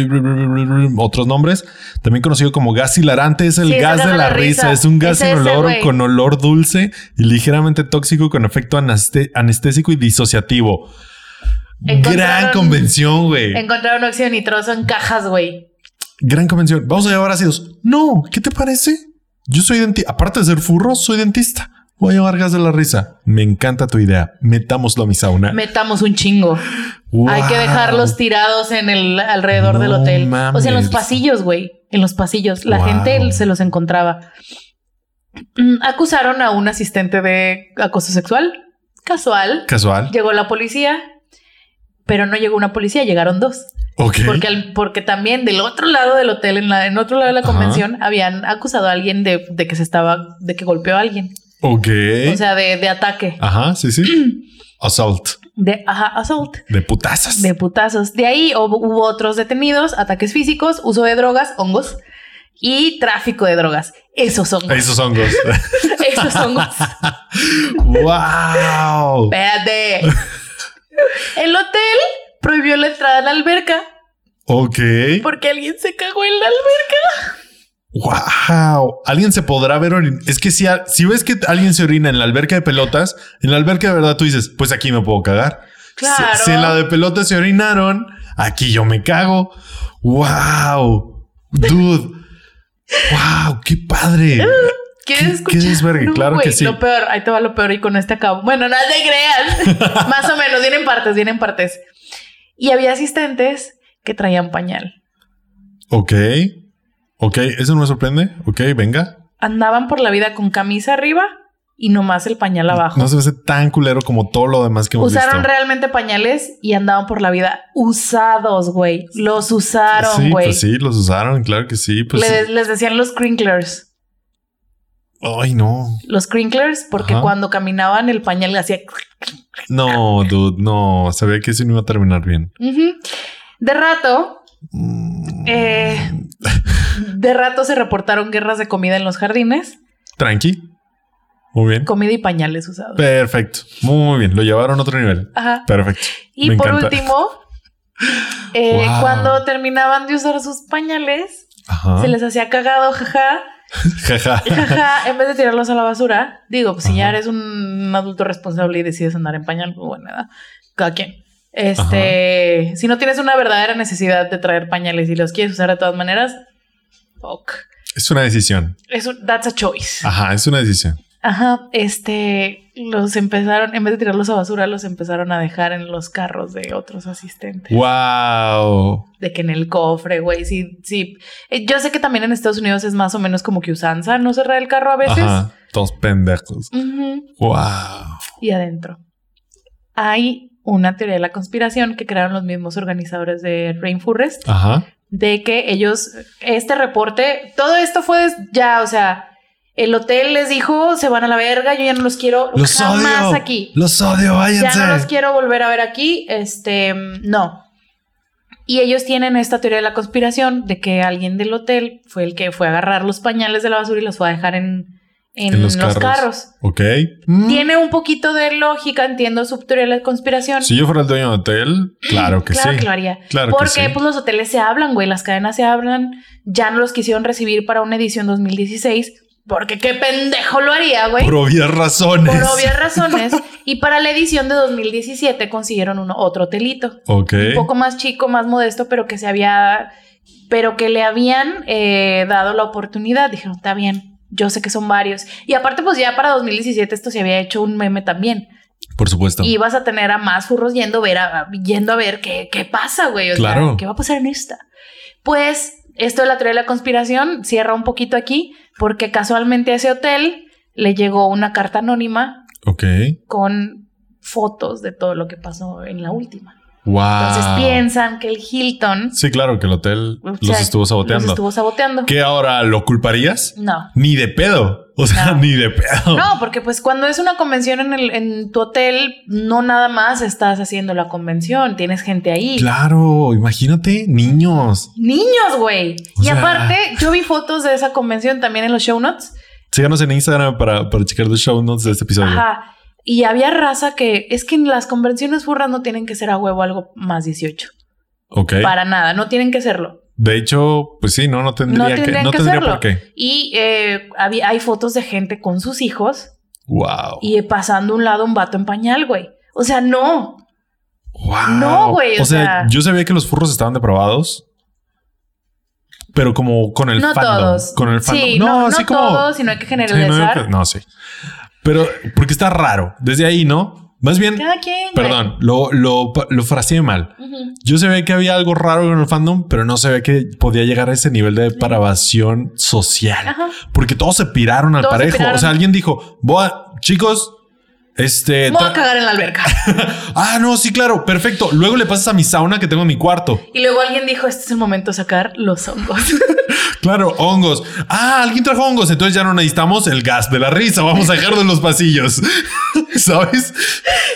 Speaker 1: otros nombres. También conocido como gas hilarante, es el gas de la, risa. Es un gas olor con olor dulce y ligeramente tóxico con efecto anestésico y disociativo. Gran convención, güey.
Speaker 2: Encontraron óxido nitroso en cajas, güey.
Speaker 1: Gran convención. Vamos a llevar ácidos. No, ¿qué te parece? Yo soy dentista. Aparte de ser furro, soy dentista. Voy a gas de la risa. Me encanta tu idea. Metámoslo a mi sauna.
Speaker 2: Metamos un chingo. Hay que dejarlos tirados en el alrededor del hotel. O sea, en los pasillos, güey. En los pasillos. La gente se los encontraba. Mm, acusaron a un asistente de acoso sexual. Casual.
Speaker 1: Casual.
Speaker 2: Llegó la policía, pero no llegó una policía, llegaron dos.
Speaker 1: Ok.
Speaker 2: Porque, porque también del otro lado del hotel, en, la, en otro lado de la convención, habían acusado a alguien de, de que se estaba, de que golpeó a alguien.
Speaker 1: Ok.
Speaker 2: O sea, de, de ataque.
Speaker 1: Ajá, sí, sí. [CLEARS THROAT] Assault.
Speaker 2: De, ajá, assault.
Speaker 1: De putazos.
Speaker 2: De putazos. De ahí hubo, otros detenidos, ataques físicos, uso de drogas, hongos y tráfico de drogas. Esos hongos.
Speaker 1: Esos hongos. [LAUGHS]
Speaker 2: Esos hongos. [LAUGHS]
Speaker 1: wow.
Speaker 2: Espérate. El hotel prohibió la entrada a la alberca.
Speaker 1: Ok.
Speaker 2: Porque alguien se cagó en la alberca.
Speaker 1: Wow, alguien se podrá ver. Es que si, si ves que alguien se orina en la alberca de pelotas, en la alberca de verdad tú dices, pues aquí me puedo cagar.
Speaker 2: Claro.
Speaker 1: Si, en la de pelotas se orinaron, aquí yo me cago. Wow, dude. wow, qué padre. [LAUGHS]
Speaker 2: ¿Quieres escuchar?
Speaker 1: ¿Qué claro que sí.
Speaker 2: Lo peor, ahí te va lo peor y con este acabo. Bueno, no te creas. [LAUGHS] Más o menos, vienen partes, vienen partes. Y había asistentes que traían pañal.
Speaker 1: Ok. Ok, eso no me sorprende. Ok, venga.
Speaker 2: Andaban por la vida con camisa arriba y nomás el pañal abajo.
Speaker 1: No se ve tan culero como todo lo demás que hemos
Speaker 2: Usaron realmente pañales y andaban por la vida usados, güey. Los usaron, güey.
Speaker 1: Sí, pues sí, los usaron, claro que sí. Pues
Speaker 2: les, decían los crinklers.
Speaker 1: Ay, no.
Speaker 2: Los crinklers, porque cuando caminaban el pañal hacía.
Speaker 1: No, dude, no. Sabía que eso no iba a terminar bien.
Speaker 2: De rato, eh, de rato se reportaron guerras de comida en los jardines.
Speaker 1: Tranqui. Muy bien.
Speaker 2: Comida y pañales usados.
Speaker 1: Perfecto. Muy bien. Lo llevaron a otro nivel.
Speaker 2: Ajá.
Speaker 1: Perfecto.
Speaker 2: Y por último, [LAUGHS] eh, cuando terminaban de usar sus pañales, se les hacía cagado, jaja. [LAUGHS]
Speaker 1: jaja.
Speaker 2: jaja. En vez de tirarlos a la basura, digo, pues si ya eres un adulto responsable y decides andar en pañal, pues bueno, cada quien. Este, si no tienes una verdadera necesidad de traer pañales y los quieres usar de todas maneras, ok.
Speaker 1: Es una decisión.
Speaker 2: Es un, that's a choice.
Speaker 1: Ajá, es una decisión.
Speaker 2: Ajá, este, los empezaron, en vez de tirarlos a basura, los empezaron a dejar en los carros de otros asistentes.
Speaker 1: Wow.
Speaker 2: De que en el cofre, güey, sí, sí. Eh, yo sé que también en Estados Unidos es más o menos como que usanza no cerrar el carro a veces. Ajá,
Speaker 1: todos pendejos. Wow.
Speaker 2: Y adentro. Hay una teoría de la conspiración que crearon los mismos organizadores de Rainforest.
Speaker 1: Ajá.
Speaker 2: De que ellos, este reporte, todo esto fue ya, o sea, el hotel les dijo, se van a la verga, yo ya no los quiero
Speaker 1: los jamás
Speaker 2: aquí.
Speaker 1: Los odio, váyanse.
Speaker 2: Ya no los quiero volver a ver aquí, este, no. Y ellos tienen esta teoría de la conspiración de que alguien del hotel fue el que fue a agarrar los pañales de la basura y los fue a dejar en, en, los, carros.
Speaker 1: Ok.
Speaker 2: Mm. Tiene un poquito de lógica, entiendo su teoría de la conspiración.
Speaker 1: Si yo fuera el dueño de hotel, [CLEARS THROAT] claro que
Speaker 2: claro
Speaker 1: sí.
Speaker 2: Que lo haría.
Speaker 1: Claro
Speaker 2: Porque
Speaker 1: que sí.
Speaker 2: pues los hoteles se hablan, güey, las cadenas se hablan. Ya no los quisieron recibir para una edición 2016. Porque qué pendejo lo haría, güey.
Speaker 1: Por obvias razones.
Speaker 2: Por obvias [LAUGHS] razones. y para la edición de 2017 consiguieron uno, otro hotelito.
Speaker 1: Ok.
Speaker 2: Un poco más chico, más modesto, pero que se había... Pero que le habían eh, dado la oportunidad. Dijeron, está bien, yo sé que son varios. Y aparte, pues ya para 2017 esto se había hecho un meme también.
Speaker 1: Por supuesto.
Speaker 2: Y vas a tener a más furros yendo a ver, a, yendo a ver qué, qué pasa, güey. O
Speaker 1: claro.
Speaker 2: Sea, ¿Qué va a pasar en esta? Pues esto de la teoría de la conspiración cierra un poquito aquí, porque casualmente a ese hotel le llegó una carta anónima.
Speaker 1: Ok.
Speaker 2: Con fotos de todo lo que pasó en la última.
Speaker 1: Wow.
Speaker 2: Entonces piensan que el Hilton.
Speaker 1: Sí, claro, que el hotel los estuvo saboteando.
Speaker 2: Los estuvo saboteando.
Speaker 1: ¿Qué ahora lo culparías?
Speaker 2: No.
Speaker 1: Ni de pedo. O sea, ni de pedo.
Speaker 2: No, porque pues cuando es una convención en, el, en tu hotel, no nada más estás haciendo la convención, tienes gente ahí.
Speaker 1: Claro, imagínate, niños.
Speaker 2: Niños, güey. Y aparte, yo vi fotos de esa convención también en los show notes.
Speaker 1: Síganos en Instagram para, para checar los show notes de este episodio.
Speaker 2: Ajá. Y había raza que es que en las convenciones furras no tienen que ser a huevo algo más 18.
Speaker 1: Ok.
Speaker 2: Para nada, no tienen que serlo.
Speaker 1: De hecho, pues sí, no, no tendría que, no que tendría por qué.
Speaker 2: Y eh, había, hay fotos de gente con sus hijos.
Speaker 1: Wow.
Speaker 2: Y pasando un lado un vato en pañal, güey. O sea, no.
Speaker 1: Wow.
Speaker 2: No, güey.
Speaker 1: O, sea, yo sabía que los furros estaban depravados. Pero como con el
Speaker 2: no
Speaker 1: fandom.
Speaker 2: Todos.
Speaker 1: Con el fandom.
Speaker 2: Sí, no, no, no todos, sino hay que generalizar.
Speaker 1: Sí, no, no, sí. Pero porque está raro. Desde ahí, ¿no? Más bien,
Speaker 2: Cada quien,
Speaker 1: perdón, lo, lo, lo fraseé mal.
Speaker 2: Uh -huh.
Speaker 1: Yo se ve que había algo raro en el fandom, pero no se ve que podía llegar a ese nivel de depravación social.
Speaker 2: Ajá.
Speaker 1: Porque todos se piraron al
Speaker 2: Todos se
Speaker 1: parejo.
Speaker 2: piraron.
Speaker 1: O sea, alguien dijo, Boa, chicos, este.
Speaker 2: Me voy a cagar en la alberca. [LAUGHS]
Speaker 1: ah, no, sí, claro, perfecto. Luego le pasas a mi sauna que tengo en mi cuarto.
Speaker 2: y luego alguien dijo: Este es el momento de sacar los hongos. [LAUGHS]
Speaker 1: Claro, hongos. Ah, alguien trajo hongos. Entonces ya no necesitamos el gas de la risa. Vamos a dejarlo en los pasillos. [LAUGHS] [LAUGHS] ¿Sabes?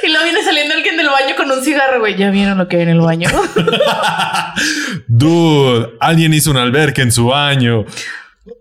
Speaker 2: y luego viene saliendo alguien del baño con un cigarro, güey. Ya vieron lo que hay en el baño. [LAUGHS]
Speaker 1: Dude, alguien hizo una alberca en su baño.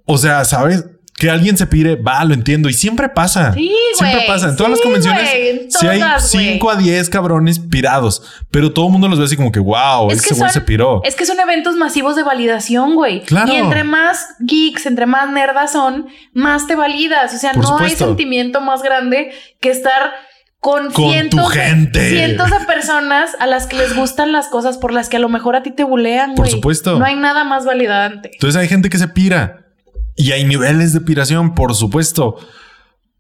Speaker 1: O sea, ¿sabes? Que alguien se pire, va, lo entiendo. Y siempre pasa. Sí, Siempre pasa. En todas las convenciones, si hay 5 a 10 cabrones pirados, pero todo el mundo los ve así como que, wow, ese güey se piró.
Speaker 2: Es que son eventos masivos de validación, güey. Claro. Y entre más geeks, entre más nerdas son, más te validas. O sea, no hay sentimiento más grande que estar con, cientos, cientos de personas a las que les gustan las cosas por las que a lo mejor a ti te bulean.
Speaker 1: Por supuesto.
Speaker 2: No hay nada más validante.
Speaker 1: Entonces hay gente que se pira. Y hay niveles de piración, por supuesto.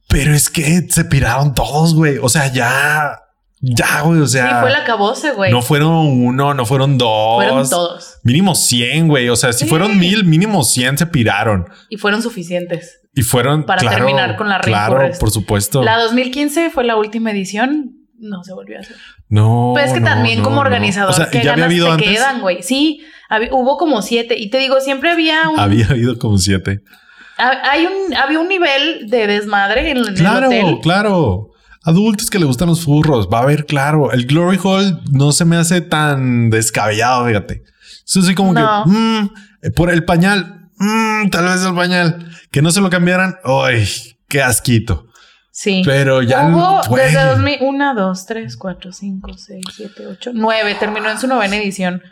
Speaker 1: Pero es que se piraron todos, güey. O sea, ya. Ya, güey, o sea.
Speaker 2: Y fue el acabose, güey.
Speaker 1: No fueron uno, no fueron dos.
Speaker 2: Fueron todos.
Speaker 1: Mínimo 100, güey. O sea, si fueron mil, mínimo 100 se piraron.
Speaker 2: Y fueron suficientes.
Speaker 1: Y fueron.
Speaker 2: Para terminar con la
Speaker 1: Claro, por supuesto.
Speaker 2: La 2015 fue la última edición. No se volvió a hacer.
Speaker 1: No.
Speaker 2: Pues es que también como organizador, o sea, ya había habido te quedan, güey. Sí, hubo como siete. Y te digo, siempre había un.
Speaker 1: Había habido como siete.
Speaker 2: Hay un, había un nivel de desmadre en, el
Speaker 1: claro,
Speaker 2: hotel.
Speaker 1: Claro, Adultos que le gustan los furros. Va a haber, claro. El Glory Hall no se me hace tan descabellado, fíjate. Eso sí como que mm, por el pañal. Mm, tal vez el pañal. Que no se lo cambiaran. ¡Ay! ¡Qué asquito!
Speaker 2: Sí.
Speaker 1: Pero ya
Speaker 2: Hubo desde 2001, 2, 3, 4, 5, 6, 7, 8, 9. Terminó en su novena edición.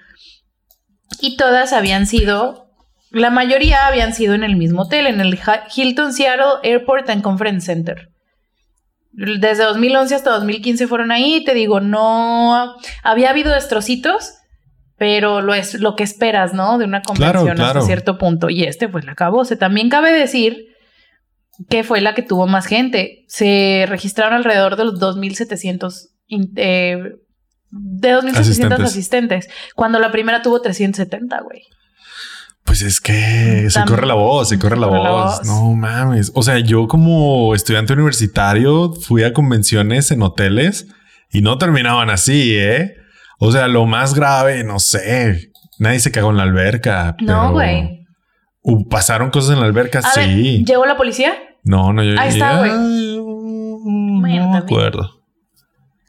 Speaker 2: Y todas habían sido la mayoría habían sido en el mismo hotel, en el Hilton Seattle Airport and Conference Center. Desde 2011 hasta 2015 fueron ahí. Te digo, no había habido destrocitos, pero lo es lo que esperas, ¿no? De una convención hasta cierto punto. Y este, pues, la acabó. Se también cabe decir que fue la que tuvo más gente. Se registraron alrededor de los 2.700 eh, de 2.700 asistentes. asistentes, cuando la primera tuvo 370, güey.
Speaker 1: Pues es que se corre la voz, se corre la, voz. No mames. O sea, yo como estudiante universitario fui a convenciones en hoteles y no terminaban así, ¿eh? O sea, lo más grave, no sé. Nadie se cagó en la alberca. No, güey. pasaron cosas en la alberca, sí.
Speaker 2: ¿Llegó la policía?
Speaker 1: No, no
Speaker 2: llegó. Ahí está, güey.
Speaker 1: No me acuerdo.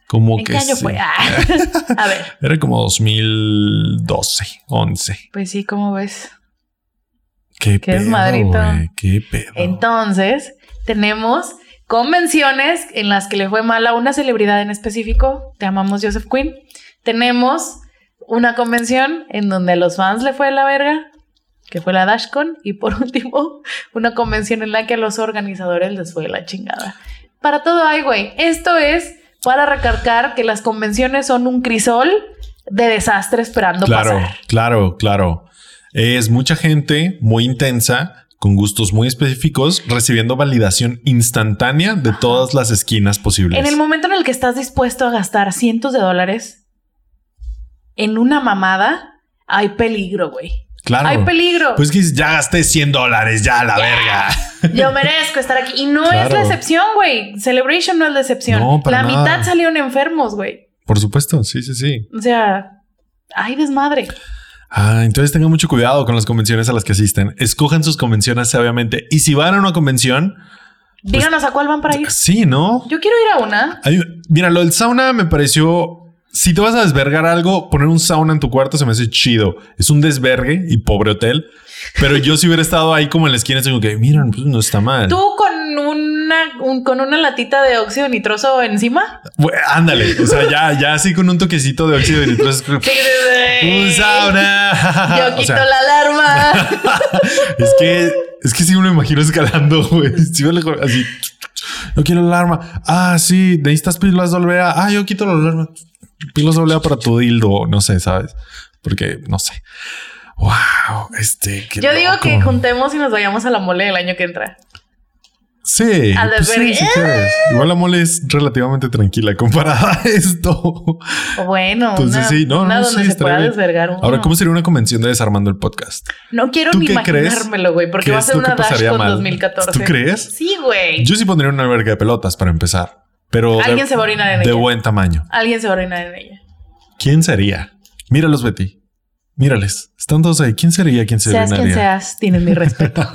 Speaker 1: Como
Speaker 2: ¿En
Speaker 1: que
Speaker 2: qué año fue? Ah. [LAUGHS] a ver.
Speaker 1: Era como 2012, 11.
Speaker 2: Pues sí, ¿cómo ves?
Speaker 1: Qué, pedo, madrito. Qué pedo.
Speaker 2: Entonces, tenemos convenciones en las que le fue mal a una celebridad en específico. Te amamos, Joseph Quinn. Tenemos una convención en donde a los fans le fue la verga, que fue la DashCon. Y por [LAUGHS] último, una convención en la que a los organizadores les fue la chingada. Para todo hay, güey. Esto es para recargar que las convenciones son un crisol de desastre esperando
Speaker 1: claro,
Speaker 2: pasar.
Speaker 1: Claro, claro. Es mucha gente muy intensa, con gustos muy específicos, recibiendo validación instantánea de todas las esquinas posibles.
Speaker 2: En el momento en el que estás dispuesto a gastar cientos de dólares en una mamada, hay peligro, güey.
Speaker 1: Claro.
Speaker 2: Hay peligro.
Speaker 1: Pues que ya gasté 100 dólares, ya la verga. [LAUGHS]
Speaker 2: Yo merezco estar aquí. Y no es la excepción, güey. Celebration no es la excepción. la mitad salieron enfermos, güey.
Speaker 1: Por supuesto, sí, sí, sí.
Speaker 2: O sea, hay desmadre.
Speaker 1: Ah, entonces tengan mucho cuidado con las convenciones a las que asisten. Escojan sus convenciones sabiamente. Y si van a una convención,
Speaker 2: pues, díganos a cuál van para ir.
Speaker 1: Sí, ¿no?
Speaker 2: Yo quiero ir a una.
Speaker 1: mira, lo del sauna me pareció. Si te vas a desvergar algo, poner un sauna en tu cuarto se me hace chido. Es un desvergue y pobre hotel. Pero yo si hubiera estado ahí como en la esquina, tengo que, miren, pues no está mal.
Speaker 2: Tú con una, con una latita de óxido nitroso encima.
Speaker 1: ándale, o sea, ya, ya así con un toquecito de óxido nitroso. un sauna. [LAUGHS]
Speaker 2: Yo quito la alarma. [LAUGHS]
Speaker 1: es que, es que si uno imagino escalando, güey. Si así, yo quiero la alarma. Ah, sí, necesitas pilas doble Ah, yo quito la alarma. Pilas doble para tu dildo, no sé, ¿sabes? Porque, no sé. Wow, este.
Speaker 2: Yo digo que juntemos y nos vayamos a la mole el año que entra.
Speaker 1: Sí, pues sí, Igual la mole es relativamente tranquila comparada a esto.
Speaker 2: Bueno, entonces sí, no, no, donde se pueda desvergar uno.
Speaker 1: Ahora, ¿cómo sería una convención de desarmando el podcast?
Speaker 2: No quiero ni imaginármelo, güey, porque va a ser una Dash con 2014.
Speaker 1: ¿Tú crees?
Speaker 2: Sí, güey.
Speaker 1: Yo sí pondría una alberca de pelotas para empezar, pero
Speaker 2: alguien se va a orinar en ella.
Speaker 1: De buen tamaño.
Speaker 2: Alguien se va a orinar en ella.
Speaker 1: ¿Quién sería? Míralos, Betty. Mírales, están todos ahí. ¿Quién sería? ¿Quién sería?
Speaker 2: Seas quien seas, tienes mi respeto. [LAUGHS]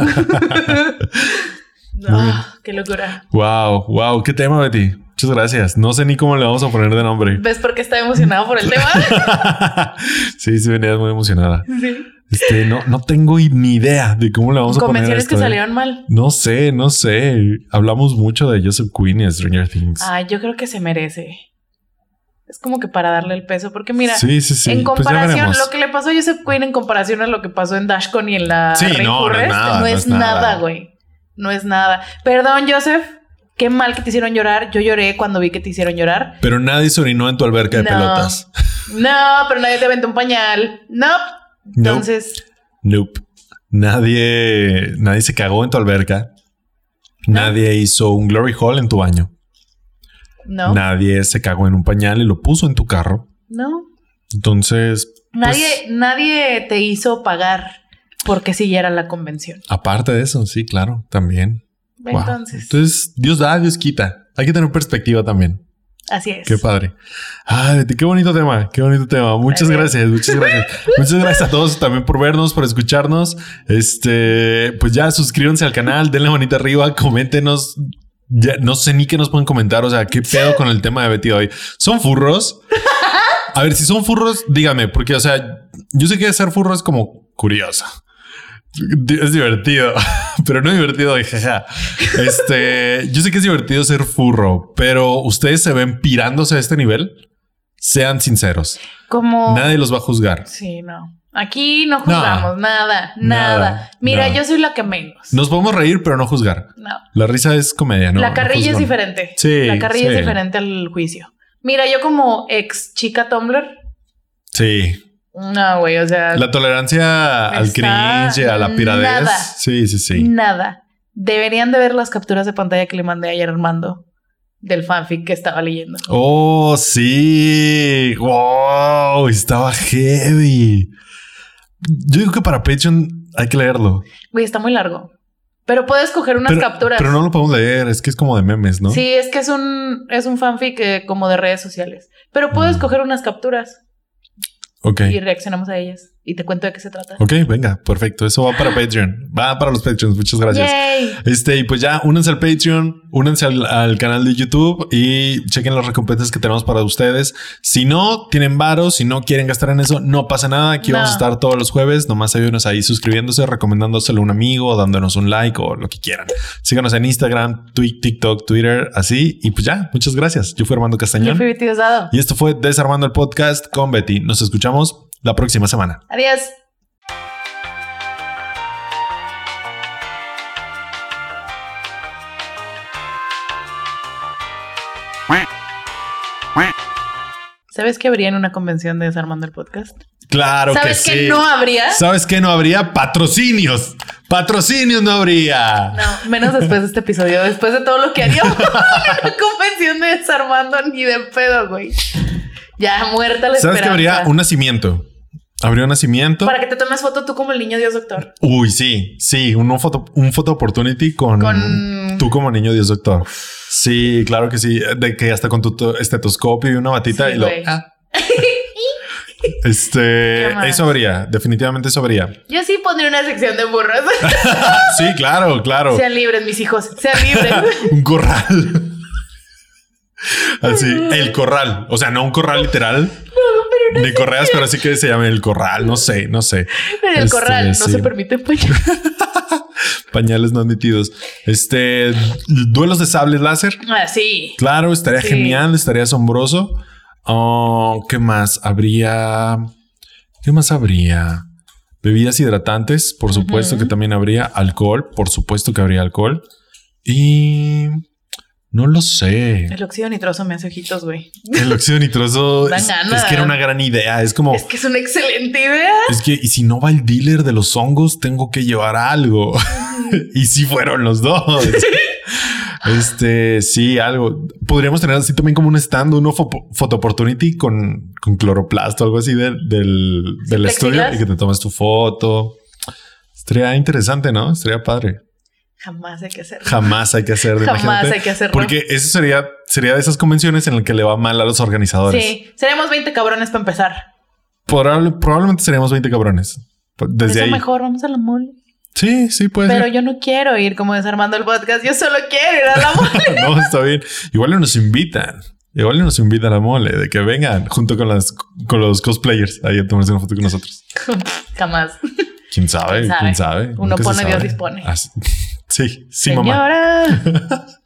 Speaker 2: No, qué locura.
Speaker 1: Wow, wow, qué tema, Betty. Muchas gracias. No sé ni cómo le vamos a poner de nombre.
Speaker 2: ¿Ves por qué está emocionado por el tema? [LAUGHS]
Speaker 1: sí, sí, venías muy emocionada. Sí. Este, no, no tengo ni idea de cómo le vamos a poner.
Speaker 2: Convenciones que ¿eh? salieron mal.
Speaker 1: No sé, no sé. Hablamos mucho de Joseph Quinn y Stranger Things.
Speaker 2: Ah, yo creo que se merece. Es como que para darle el peso, porque mira, sí, sí, sí. en pues comparación, lo que le pasó a Joseph Quinn en comparación a lo que pasó en Dashcon y en la
Speaker 1: sí, no, no, es nada,
Speaker 2: no es nada, güey. No es nada. Perdón, Joseph. Qué mal que te hicieron llorar. Yo lloré cuando vi que te hicieron llorar.
Speaker 1: Pero nadie se orinó en tu alberca de pelotas.
Speaker 2: No, pero nadie te aventó un pañal. No. Entonces.
Speaker 1: Nope. Nadie, nadie se cagó en tu alberca. Nadie hizo un glory hall en tu baño.
Speaker 2: No.
Speaker 1: Nadie se cagó en un pañal y lo puso en tu carro.
Speaker 2: No.
Speaker 1: Entonces.
Speaker 2: Nadie, pues, nadie te hizo pagar porque siguiera la convención.
Speaker 1: Aparte de eso, sí, claro, también.
Speaker 2: Entonces.
Speaker 1: Entonces, Dios da, Dios quita. Hay que tener perspectiva también.
Speaker 2: Así es.
Speaker 1: Qué padre. Ay, qué bonito tema, qué bonito tema. Muchas gracias, muchas gracias. muchas gracias a todos también por vernos, por escucharnos. Este, pues ya suscríbanse al canal, denle bonita arriba, coméntenos. Ya, no sé ni qué nos pueden comentar. O sea, qué pedo con el tema de Betty hoy. ¿Son furros? A ver, si son furros, dígame, porque, o sea, yo sé que ser furro es como curioso. Es divertido, [LAUGHS] pero no divertido de jaja. Este, [LAUGHS] yo sé que es divertido ser furro, pero ustedes se ven pirándose a este nivel. Sean sinceros.
Speaker 2: Como
Speaker 1: nadie los va a juzgar.
Speaker 2: Sí, no. Aquí no juzgamos nada, nada. Mira, yo soy la que menos.
Speaker 1: Nos podemos reír, pero no juzgar.
Speaker 2: No.
Speaker 1: La risa es comedia, ¿no?
Speaker 2: La carrilla es diferente.
Speaker 1: Sí.
Speaker 2: La carrilla es diferente al juicio. Mira, yo como ex chica Tumblr.
Speaker 1: Sí.
Speaker 2: No, güey, o sea.
Speaker 1: La tolerancia al cringe, a la piradez. Sí, sí, sí.
Speaker 2: Nada. Deberían de ver las capturas de pantalla que le mandé ayer Armando del fanfic que estaba leyendo.
Speaker 1: Oh, sí. Wow, estaba heavy. Yo digo que para Patreon hay que leerlo.
Speaker 2: Güey, está muy largo. Pero puedes coger unas capturas.
Speaker 1: Pero no lo podemos leer, es que es como de memes, ¿no?
Speaker 2: Sí, es que es un, es un fanfic eh, como de redes sociales. Pero puedes mm. coger unas capturas. Y reaccionamos a ellas. Y te cuento de qué se trata.
Speaker 1: Ok, venga, perfecto. Eso va para Patreon. Va para los Patreons. Muchas gracias. Este, y pues ya, únanse al Patreon, únanse al, canal de YouTube y chequen las recompensas que tenemos para ustedes. Si no tienen varos, si no quieren gastar en eso, no pasa nada. Aquí vamos a estar todos los jueves. Nomás ayúdenos ahí suscribiéndose, recomendándoselo a un amigo, dándonos un like o lo que quieran. Síganos en Instagram, TikTok, Twitter, así. Y pues ya, muchas gracias. Yo fui Armando Castañón. Yo
Speaker 2: fui Betty
Speaker 1: Y esto fue Desarmando el Podcast con Betty. Nos escuchamos la próxima semana.
Speaker 2: Adiós. ¿Sabes qué habría en una convención de Desarmando el Podcast?
Speaker 1: Claro que sí.
Speaker 2: ¿Sabes qué no habría?
Speaker 1: ¿Sabes qué no habría? Patrocinios. Patrocinios no habría.
Speaker 2: No, menos después de este episodio. Después de todo lo que haría [LAUGHS] [LAUGHS] una convención de Desarmando ni de pedo, güey. Ya muerta la
Speaker 1: ¿Sabes qué habría? Un nacimiento. Un nacimiento.
Speaker 2: Para que te tomes foto tú como el niño Dios doctor.
Speaker 1: Uy, sí, sí, un foto, un photo opportunity con, tú como niño Dios doctor. Sí, claro que sí. De que hasta con tu estetoscopio y una batita y lo. Ah. [LAUGHS] Este, eso habría, definitivamente eso habría.
Speaker 2: Yo sí pondría una sección de burros. [LAUGHS]
Speaker 1: sí, claro, claro.
Speaker 2: Sean libres, mis hijos, sean libres. [LAUGHS]
Speaker 1: un corral. Así, el corral. O sea, no un corral literal, de correas, pero sí que se llama el corral. No sé, no sé.
Speaker 2: En el este, corral no se permite [LAUGHS] pañales.
Speaker 1: pañales no admitidos. Este, duelos de sables láser.
Speaker 2: Ah, sí.
Speaker 1: Claro, estaría genial, estaría asombroso. Oh, ¿Qué más habría? ¿Qué más habría? Bebidas hidratantes, por supuesto que también habría. Alcohol, por supuesto que habría alcohol. Y no lo sé.
Speaker 2: El óxido nitroso me hace ojitos, güey.
Speaker 1: El óxido nitroso [LAUGHS] es, que era una gran idea. Es como.
Speaker 2: Es que es una excelente idea.
Speaker 1: Es que, y si no va el dealer de los hongos, tengo que llevar algo. [LAUGHS] y si fueron los dos. [LAUGHS] este, sí, algo. Podríamos tener así también como un stand, uno photo opportunity con, con cloroplasto, algo así del, del estudio y que te tomes tu foto. Estaría interesante, ¿no? Estaría padre.
Speaker 2: Jamás hay que hacerlo.
Speaker 1: Jamás hay que hacerlo.
Speaker 2: Jamás hay que hacerlo.
Speaker 1: Porque eso sería, sería de esas convenciones en las que le va mal a los organizadores.
Speaker 2: Sí, seríamos 20 cabrones para empezar.
Speaker 1: probablemente seríamos 20 cabrones. Desde
Speaker 2: eso mejor, vamos a la mole.
Speaker 1: Sí, sí, puede
Speaker 2: Pero yo no quiero ir como desarmando el podcast. Yo solo quiero ir a la mole. [LAUGHS]
Speaker 1: no, está bien. Igual nos invitan. Igual nos invitan a la mole de que vengan junto con las con los cosplayers ahí a tomarse una foto con nosotros. [LAUGHS]
Speaker 2: Jamás.
Speaker 1: ¿Quién sabe? ¿Quién sabe?
Speaker 2: Uno pone, Dios dispone.
Speaker 1: Sí, sí,
Speaker 2: Señora.
Speaker 1: mamá. [LAUGHS]